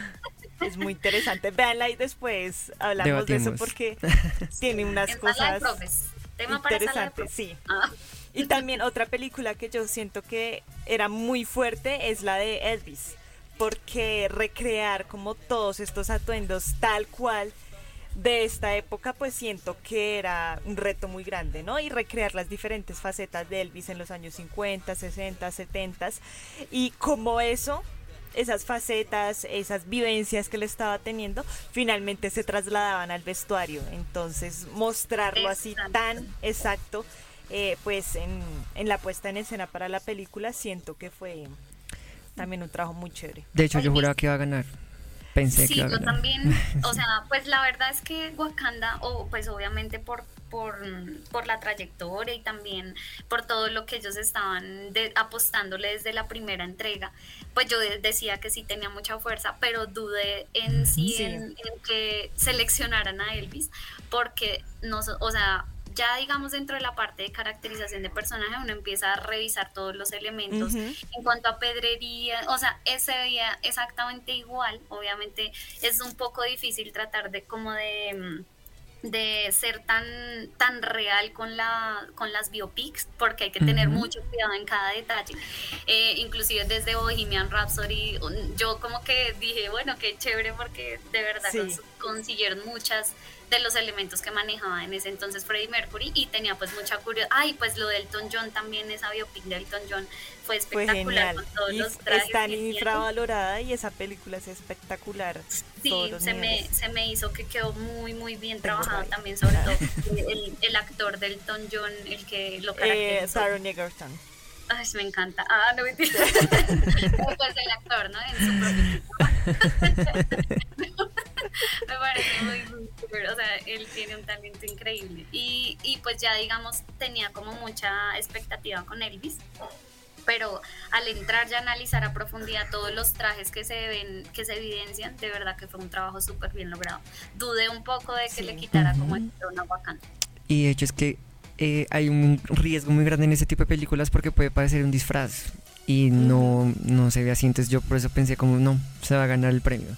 es muy interesante. Véanla y después hablamos de eso porque tiene unas Es cosas profes. Tema interesantes. profes. Sí. Ah, Y también otra película que yo siento que era muy fuerte es la de Elvis, porque recrear como todos estos atuendos tal cual de esta época, pues siento que era un reto muy grande, ¿no? Y recrear las diferentes facetas de Elvis en los años 50, 60, 70 y como eso esas facetas, esas vivencias que le estaba teniendo, finalmente se trasladaban al vestuario. Entonces, mostrarlo así tan exacto, eh, pues en, en la puesta en escena para la película, siento que fue también un trabajo muy chévere. de hecho yo juraba que iba a ganar. Pensé Sí, yo también, o sea, pues la verdad es que Wakanda, o pues obviamente por, por, por la trayectoria y también por todo lo que ellos estaban de- apostándole desde la primera entrega, pues yo de- decía que sí tenía mucha fuerza, pero dudé en sí, Sí. En, en que seleccionaran a Elvis, porque no, o sea, ya digamos dentro de la parte de caracterización de personaje uno empieza a revisar todos los elementos Ujú. en cuanto a pedrería, o sea, ese veía exactamente igual, obviamente es un poco difícil tratar de como de mm, de ser tan tan real con la con las biopics porque hay que tener Ujú. mucho cuidado en cada detalle Eh, inclusive desde Bohemian Rhapsody yo como que dije bueno qué chévere porque de verdad Sí. cons- consiguieron muchas de los elementos que manejaba en ese entonces Freddie Mercury y tenía pues mucha curiosidad ay pues lo de Elton John también esa biopic de Elton John fue espectacular con todos Y los trajes es tan que tiene. infravalorada y esa película es espectacular. Sí, se me, se me hizo que quedó muy, muy bien Tengo trabajado rabia. también, sobre todo el, el actor del Elton John, el que lo Eh, caracterizó. Taron Egerton. Ay, me encanta. Ah, no mentira. pues el actor, ¿no? En su propio Me parece muy, muy súper. O sea, él tiene un talento increíble. Y, y pues ya, digamos, tenía como mucha expectativa con Elvis. Pero al entrar ya a analizar a profundidad todos los trajes que se ven, que se evidencian, de verdad que fue un trabajo súper bien logrado. Dudé un poco de que Sí. le quitara como Ujú. el trono a Wakanda. Y de hecho es que eh, hay un riesgo muy grande en ese tipo de películas porque puede parecer un disfraz y no, no se ve así. Entonces yo por eso pensé como no, se va a ganar el premio.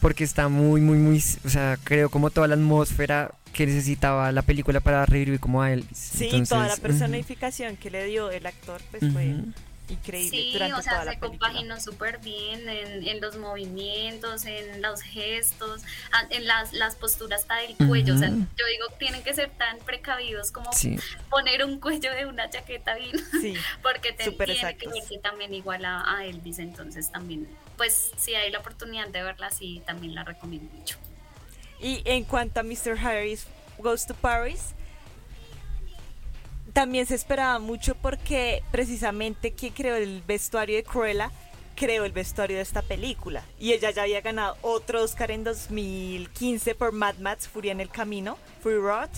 Porque está muy, muy, muy, o sea, creo como toda la atmósfera que necesitaba la película para revivir como a Elvis. Sí, Entonces, toda la personificación que le dio el actor pues fue. Increíble Sí, durante o sea, toda se película. compaginó súper bien en, en los movimientos, en los gestos, en las, las posturas hasta del cuello. O sea, yo digo, tienen que ser tan precavidos como Sí. poner un cuello de una chaqueta bien, Sí, porque te- tiene que exactos. verse también igual a, a Elvis. Entonces, también, pues, si hay la oportunidad de verla, sí, también la recomiendo mucho. Y en cuanto a Mr. Harris Goes to Paris, también se esperaba mucho porque precisamente quien creó el vestuario de Cruella creó el vestuario de esta película. Y ella ya había ganado otro Oscar en 2015 por Mad Max, Furia en el Camino, Free Road.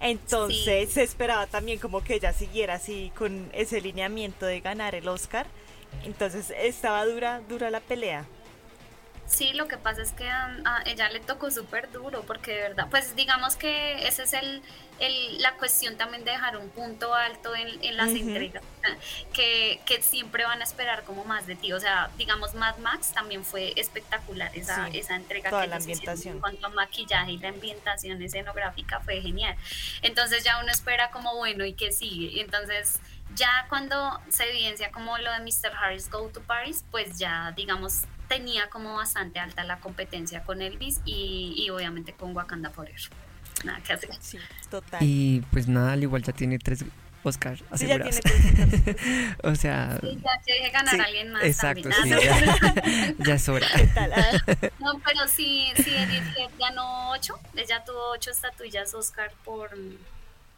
Entonces Sí. se esperaba también como que ella siguiera así con ese lineamiento de ganar el Oscar. Entonces estaba dura, dura la pelea. Sí, lo que pasa es que a, a ella le tocó súper duro, porque de verdad, pues digamos que ese es el, el- la cuestión también de dejar un punto alto en, en las entregas, que, que siempre van a esperar como más de ti. O sea, digamos, Mad Max también fue espectacular, esa, Sí, esa entrega toda que la ambientación. en cuanto a maquillaje y la ambientación escenográfica fue genial. Entonces ya uno espera como bueno y que sigue. Entonces ya cuando se evidencia como lo de Mr. Harris Go to Paris, pues ya digamos tenía como bastante alta la competencia con Elvis y, y obviamente con Wakanda Forever. Nada que hacer. Sí, total. Y pues nada, al igual ya tiene tres Oscar Sí, ya tiene tres o sea, Sí, ya que deje ganar sí, a alguien más exacto, también. sí, ya, ya es hora. Tal, ah. No, pero sí, sí, Edith ganó ocho. Ella tuvo ocho estatuillas Oscar por,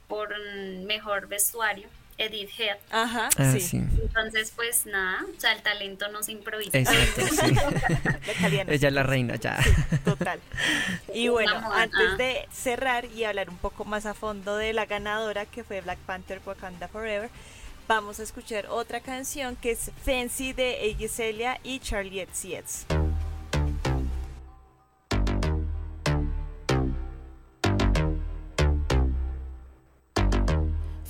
por mejor vestuario. Edith Head. Ajá, Ah, sí. sí. Entonces, pues nada, o sea, el talento no se improvisa. Exacto, sí. La. Ella es la reina, ya. Total. Y bueno, antes de cerrar y hablar un poco más a fondo de la ganadora que fue Black Panther Wakanda Forever, vamos a escuchar otra canción que es Fancy de Iggy Celia y Charlie XCX.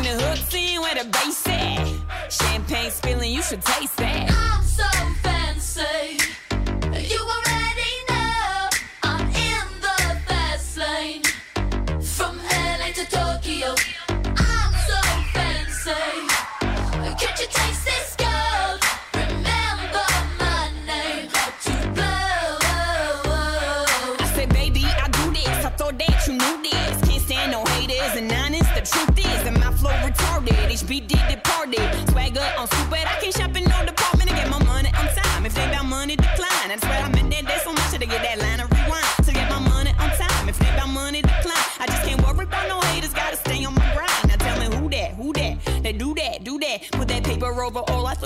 Bring the hooks in where the bass at. Champagne spilling, you should taste that. I'm so fancy.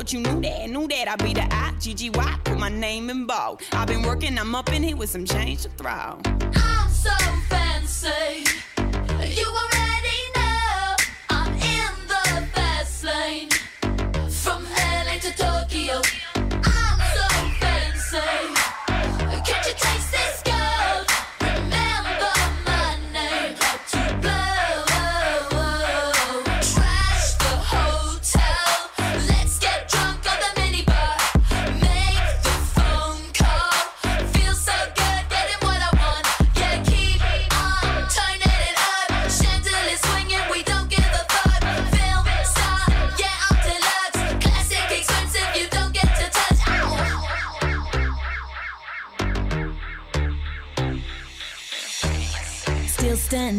Thought you knew that, knew that. I'd be the I, G-G-Y. Put my name in bold. I've been working, I'm up in here with some change to throw. I'm so fancy. You already know I'm in the fast lane. From LA to Tokyo.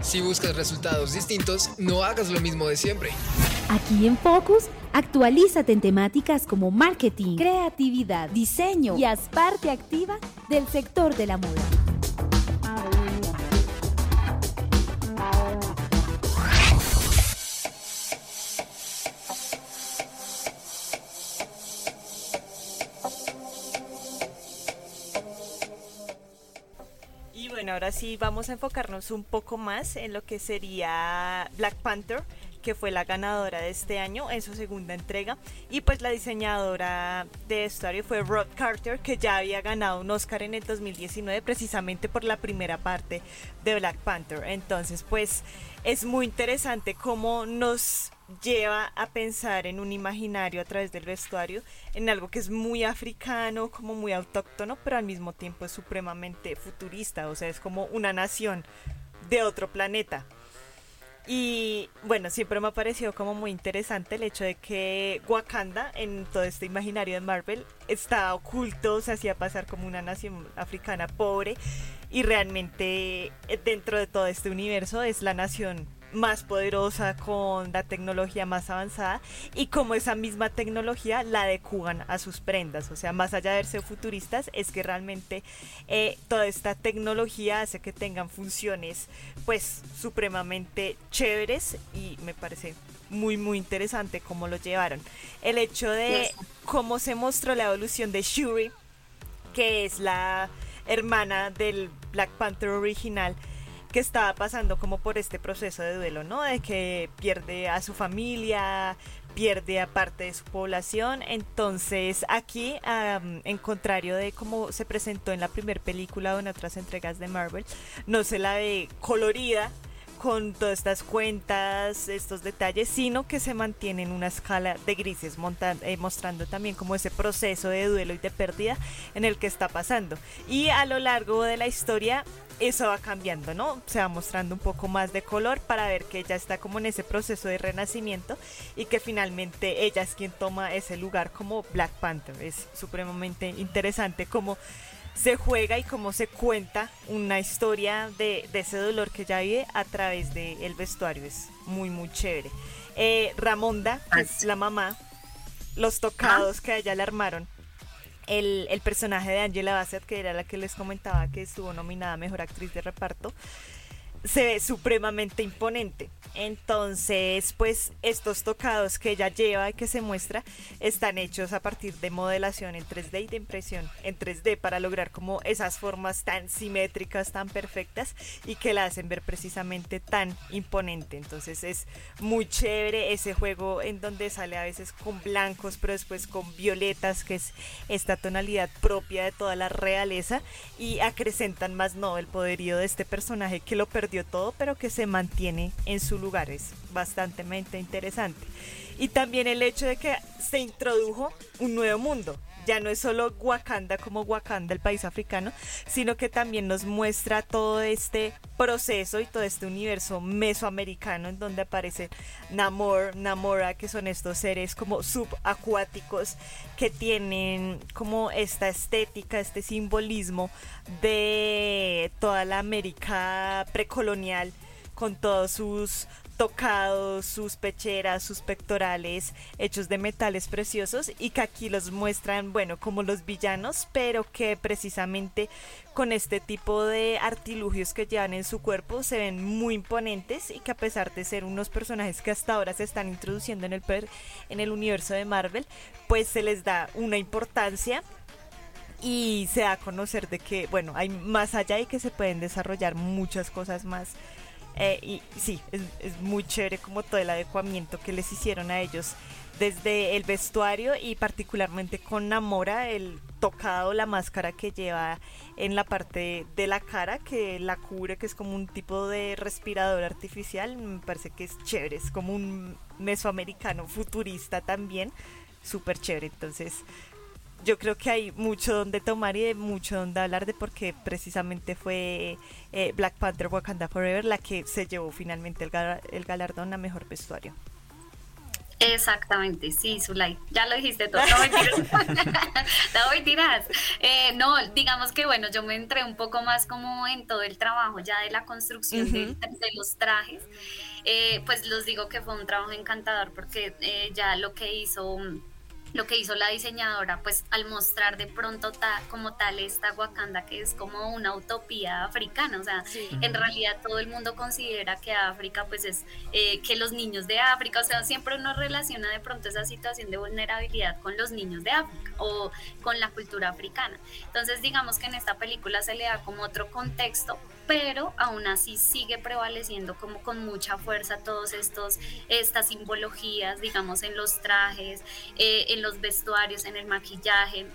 Si buscas resultados distintos, no hagas lo mismo de siempre. Aquí en Focus, actualízate en temáticas como marketing, creatividad, diseño y haz parte activa del sector de la moda. Ahora vamos a enfocarnos un poco más en lo que sería Black Panther, que fue la ganadora de este año en su segunda entrega. Y pues la diseñadora de vestuario fue Rod Carter, que ya había ganado un Oscar en el 2019 precisamente por la primera parte de Black Panther. Entonces, pues es muy interesante cómo nos lleva a pensar en un imaginario a través del vestuario, en algo que es muy africano, como muy autóctono, pero al mismo tiempo es supremamente futurista, o sea, es como una nación de otro planeta. Y bueno, siempre me ha parecido como muy interesante el hecho de que Wakanda en todo este imaginario de Marvel está oculto, se hacía pasar como una nación africana pobre y realmente eh, dentro de todo este universo es la nación más poderosa con la tecnología más avanzada y como esa misma tecnología la adecuan a sus prendas, o sea, más allá de ser futuristas, es que realmente eh, toda esta tecnología hace que tengan funciones pues supremamente chéveres y me parece muy muy interesante cómo lo llevaron. El hecho de cómo se mostró la evolución de Shuri que es la hermana del Black Panther original que estaba pasando como por este proceso de duelo, ¿no? De que pierde a su familia, pierde a parte de su población. Entonces aquí, en contrario de cómo se presentó en la primera película o en otras entregas de Marvel, no se la ve colorida con todas estas cuentas, estos detalles, sino que se mantiene en una escala de grises, eh, mostrando también como ese proceso de duelo y de pérdida en el que está pasando. Y a lo largo de la historia eso va cambiando, ¿no? Se va mostrando un poco más de color para ver que ella está como en ese proceso de renacimiento y que finalmente ella es quien toma ese lugar como Black Panther. Es supremamente interesante cómo se juega y cómo se cuenta una historia de, ese dolor que ella vive a través del vestuario. Es muy, muy chévere. Eh, Ramonda, que es la mamá, los tocados que a ella le armaron el, el, personaje de Angela Bassett, que era la que les comentaba que estuvo nominada a Mejor Actriz de Reparto, se ve supremamente imponente. Entonces, pues estos tocados que ella lleva y que se muestra están hechos a partir de modelación en 3D y de impresión en 3D para lograr como esas formas tan simétricas, tan perfectas y que la hacen ver precisamente tan imponente. Entonces es muy chévere ese juego en donde sale a veces con blancos, pero después con violetas, que es esta tonalidad propia de toda la realeza y acrecentan más no el poderío de este personaje que lo perdió todo, pero que se mantiene en su lugar. Es bastante interesante. Y también el hecho de que se introdujo un nuevo mundo. Ya no es solo Wakanda como Wakanda, el país africano, sino que también nos muestra todo este proceso y todo este universo mesoamericano en donde aparece Namor, Namora, que son estos seres como subacuáticos que tienen como esta estética, este simbolismo de toda la América precolonial con todos sus tocados, sus pecheras, sus pectorales hechos de metales preciosos y que aquí los muestran, bueno, como los villanos, pero que precisamente con este tipo de artilugios que llevan en su cuerpo se ven muy imponentes y que a pesar de ser unos personajes que hasta ahora se están introduciendo en el, en el universo de Marvel, pues se les da una importancia y se da a conocer de que, bueno, hay más allá y que se pueden desarrollar muchas cosas más eh, y sí, es, es, muy chévere como todo el adecuamiento que les hicieron a ellos desde el vestuario y particularmente con Namora, el tocado, la máscara que lleva en la parte de la cara que la cubre, que es como un tipo de respirador artificial, me parece que es chévere, es como un mesoamericano futurista también, súper chévere, entonces yo creo que hay mucho donde tomar y de mucho donde hablar de porque precisamente fue eh, Black Panther Wakanda Forever la que se llevó finalmente el, el galardón a mejor vestuario. Exactamente, sí, Zulay, ya lo dijiste todo, no mentiras, no, eh, no, digamos que bueno, yo me entré un poco más como en todo el trabajo ya de la construcción de, los trajes, eh, pues los digo que fue un trabajo encantador porque ya lo que hizo lo que hizo la diseñadora, pues al mostrar de pronto como tal esta Wakanda que es como una utopía africana, o sea, en realidad todo el mundo considera que África pues es eh, que los niños de África, o sea, siempre uno relaciona de pronto esa situación de vulnerabilidad con los niños de África o con la cultura africana. Entonces digamos que en esta película se le da como otro contexto pero aún así sigue prevaleciendo como con mucha fuerza todos estos estas simbologías digamos en los trajes eh, en los vestuarios en el maquillaje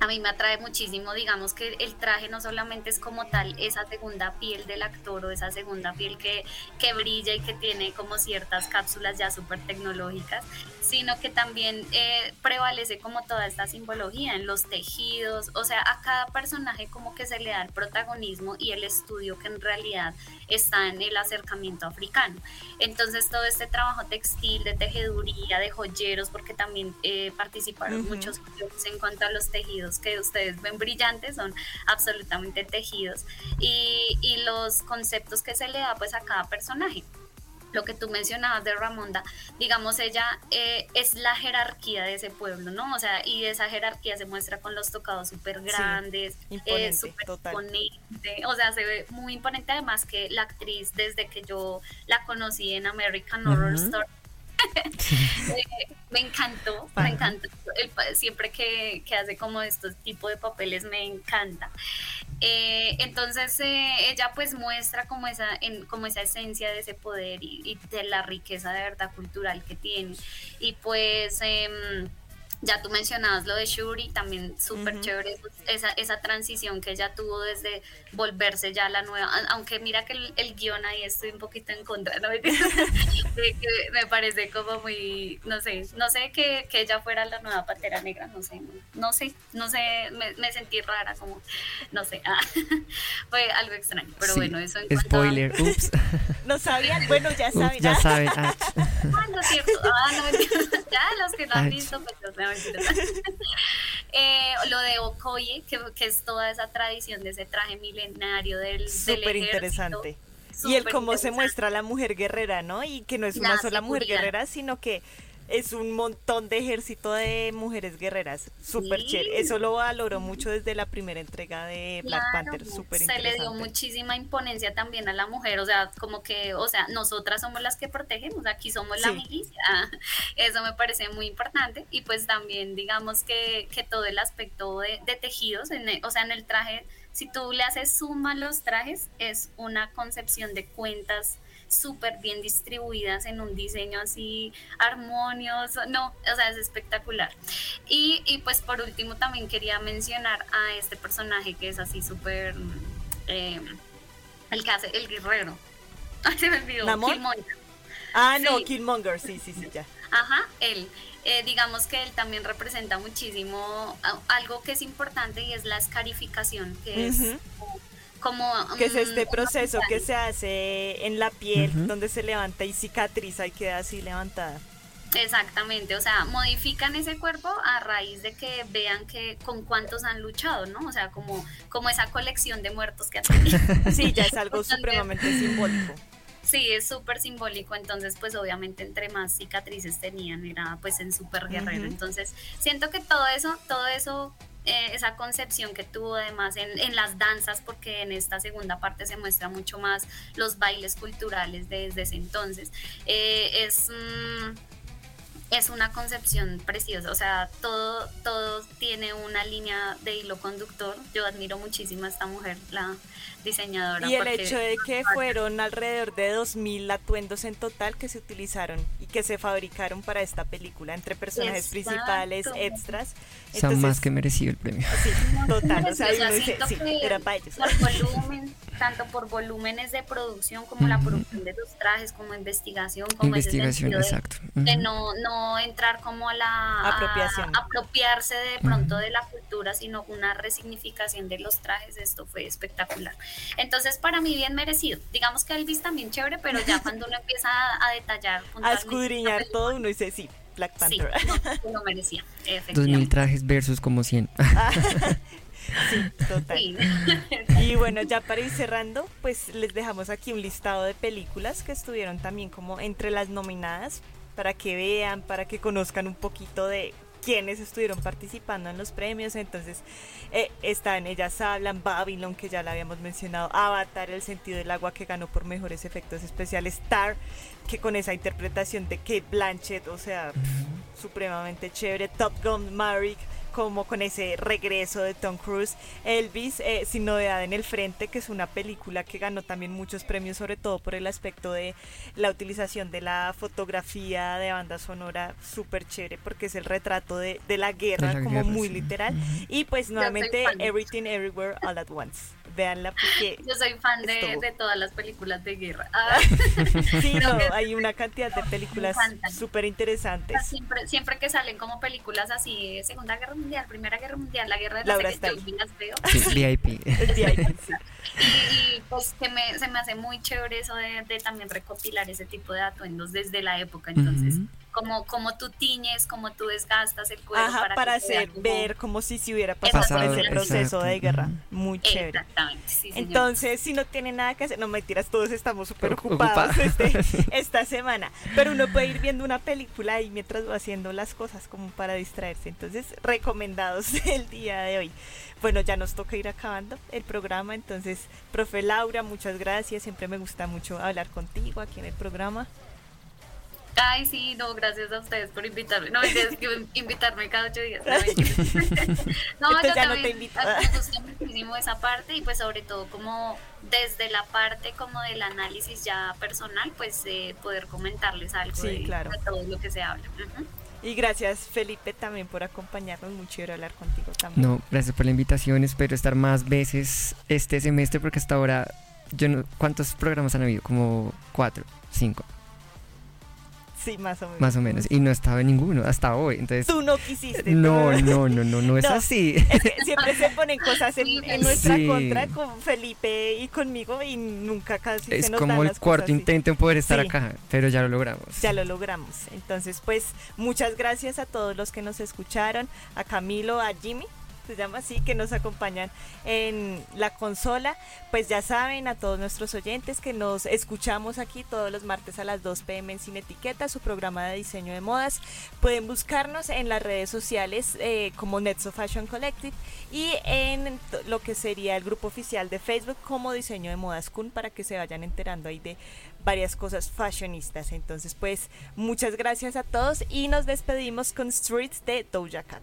a mí me atrae muchísimo, digamos que el traje no solamente es como tal esa segunda piel del actor o esa segunda piel que, que brilla y que tiene como ciertas cápsulas ya súper tecnológicas, sino que también eh, prevalece como toda esta simbología en los tejidos, o sea, a cada personaje como que se le da el protagonismo y el estudio que en realidad está en el acercamiento africano. Entonces todo este trabajo textil, de tejeduría, de joyeros, porque también eh, participaron muchos en cuanto a los tejidos que ustedes ven brillantes, son absolutamente tejidos y, y los conceptos que se le da pues a cada personaje. Lo que tú mencionabas de Ramonda, digamos, ella eh, es la jerarquía de ese pueblo, ¿no? O sea, y esa jerarquía se muestra con los tocados súper grandes, eh, súper imponente, o sea, se ve muy imponente, además que la actriz, desde que yo la conocí en American Horror Story, Eh, me encantó, me encantó. El siempre que, que hace como estos tipos de papeles me encanta. Eh, entonces eh, ella pues muestra como esa, en, como esa esencia de ese poder y, y de la riqueza de verdad cultural que tiene. Y pues... ya tú mencionabas lo de Shuri, también súper Ujú. chévere esa, esa transición que ella tuvo desde volverse ya la nueva, aunque mira que el, el guion ahí estoy un poquito en contra, ¿no? Que me parece como muy, no sé, no sé que, que ella fuera la nueva Pantera Negra, no sé, no, no sé, no sé, me, me sentí rara, como, no sé, ah, fue algo extraño, pero Sí, bueno, eso en cuanto a- Spoiler, ups. No sabían, bueno, ya Ups, saben. ya ¿ah? saben. ah, Ah, no es cierto. Ah, no, ya los que no han Ay. visto, pues no. Eh, lo de Okoye, que, que es toda esa tradición de ese traje milenario del, Súper interesante. Y el cómo se muestra la mujer guerrera, ¿no? Y que no es una La sola mujer guerrera, sino que es un montón de ejército de mujeres guerreras. Súper Sí. chévere. Eso lo valoró mucho desde la primera entrega de Black Claro, Panther. Súper se le dio muchísima imponencia también a la mujer, o sea, como que, o sea, nosotras somos las que protegemos, aquí somos la milicia, eso me parece muy importante y pues también digamos que, que todo el aspecto de, de tejidos, en el- o sea, en el traje, si tú le haces suma a los trajes, es una concepción de cuentas súper bien distribuidas en un diseño así armonioso, no, o sea, es espectacular. Y, y pues por último también quería mencionar a este personaje que es así súper, eh, el que hace, el guerrero. Ay, se me olvidó. Killmonger. Ah, no. Killmonger, sí, sí, sí, ya. Ajá, él. Eh, digamos que él también representa muchísimo algo que es importante y es la escarificación, que es Como... Que es mm, este una proceso que se hace en la piel, donde se levanta y cicatriza y queda así levantada. Exactamente, o sea, modifican ese cuerpo a raíz de que vean que con cuántos han luchado, ¿no? O sea, como, como esa colección de muertos que han tenido. Sí, ya es algo Entonces, supremamente simbólico. Sí, es súper simbólico, entonces pues obviamente entre más cicatrices tenían era pues en súper guerrero, entonces siento que todo eso, todo eso, eh, esa concepción que tuvo además en, las danzas, porque en esta segunda parte se muestra mucho más los bailes culturales desde ese entonces, eh, es... mm, es una concepción preciosa, o sea, todo, todo tiene una línea de hilo conductor. Yo admiro muchísimo a esta mujer, la diseñadora. Y el hecho de que fueron alrededor de 2.000 atuendos en total que se utilizaron y que se fabricaron para esta película, entre personajes Exacto. principales, extras. O sea, más Entonces, que merecido el premio. Sí, total. O sea, O dice, siento sí, era para ellos. Por volumen, tanto por volúmenes de producción como la producción de los trajes, como investigación, como Investigación, ese sentido de- exacto. de, no, no entrar como a la a- Apropiación. apropiarse de pronto de la cultura, sino una resignificación de los trajes, esto fue espectacular. Entonces, para mí bien merecido. Digamos que Elvis también chévere, pero ya cuando uno empieza a, a detallar A escudriñar la película, todo, uno dice, sí, Black Sí, Panther. no, lo merecía, 2000 efectivamente. trajes versus como 100. Sí, total. Sí. Y bueno, ya para ir cerrando, pues les dejamos aquí un listado de películas que estuvieron también como entre las nominadas para que vean, para que conozcan un poquito de quiénes estuvieron participando en los premios. Entonces, eh, están Ellas Hablan, Babylon, que ya la habíamos mencionado, Avatar, El sentido del agua, que ganó por mejores efectos especiales, Star, que con esa interpretación de Kate Blanchett, o sea, supremamente chévere, Top Gun, Maverick, como con ese regreso de Tom Cruise, Elvis, eh, Sin Novedad en el Frente, que es una película que ganó también muchos premios, sobre todo por el aspecto de la utilización de la fotografía de banda sonora, súper chévere, porque es el retrato de, de la guerra, la como guerra, muy sí. literal. Y pues nuevamente. Everything Everywhere All at Once. Véanla porque... Yo soy fan de, de todas las películas de guerra. Ah, Sí, no, hay una cantidad de películas súper interesantes. siempre, siempre que salen como películas así, Segunda Guerra Mundial, Primera Guerra Mundial, la Guerra de Laura las está ahí. yo las veo. Sí, VIP. Ahí, sí. Y, y, pues que me, se me hace muy chévere eso de, de también recopilar ese tipo de atuendos desde la época. Entonces, Ujú. Como, como tú tiñes, como tú desgastas el cuero Ajá, para, hacer como- ver como si se hubiera pasado por Pasado, ese proceso exacto, de guerra. Muy chévere. Exactamente, sí, señor. Entonces, si no tienen nada que hacer, no mentiras, todos estamos súper Ocupa- ocupados este- esta semana. Pero uno puede ir viendo una película ahí mientras va haciendo las cosas como para distraerse. Entonces, recomendados el día de hoy. Bueno, ya nos toca ir acabando el programa. Entonces, profe Laura, muchas gracias. Siempre me gusta mucho hablar contigo aquí en el programa. Ay, sí, no, gracias a ustedes por invitarme. No, es que invitarme cada ocho días. No, no yo ya no también te invito. me gusta muchísimo esa parte y pues sobre todo como desde la parte como del análisis ya personal, pues eh, poder comentarles algo Sí, de, claro. de todo lo que se habla. Y gracias Felipe también por acompañarnos, muy chévere hablar contigo también. No, gracias por la invitación. Espero estar más veces este semestre porque hasta ahora, yo no, ¿cuántos programas han habido? Como cuatro, cinco, Sí, más o menos. más o menos. Y no estaba en ninguno hasta hoy. Entonces, Tú no quisiste. no, no, no, no, no es No. así. Es que siempre se ponen cosas en, en nuestra Sí. contra con Felipe y conmigo y nunca casi es se nos como dan el las cuarto intento en poder estar Sí. acá, pero ya lo logramos. Ya lo logramos. Entonces, pues, muchas gracias a todos los que nos escucharon, a Camilo, a Jimmy, se llama así, que nos acompañan en la consola. Pues ya saben, a todos nuestros oyentes que nos escuchamos aquí todos los martes a las 2 pm en Sin Etiqueta, su programa de diseño de modas. Pueden buscarnos en las redes sociales eh, como Netso Fashion Collective y en lo que sería el grupo oficial de Facebook como Diseño de Modas Kun para que se vayan enterando ahí de varias cosas fashionistas. Entonces, pues, muchas gracias a todos y nos despedimos con Streets de Doja Cat.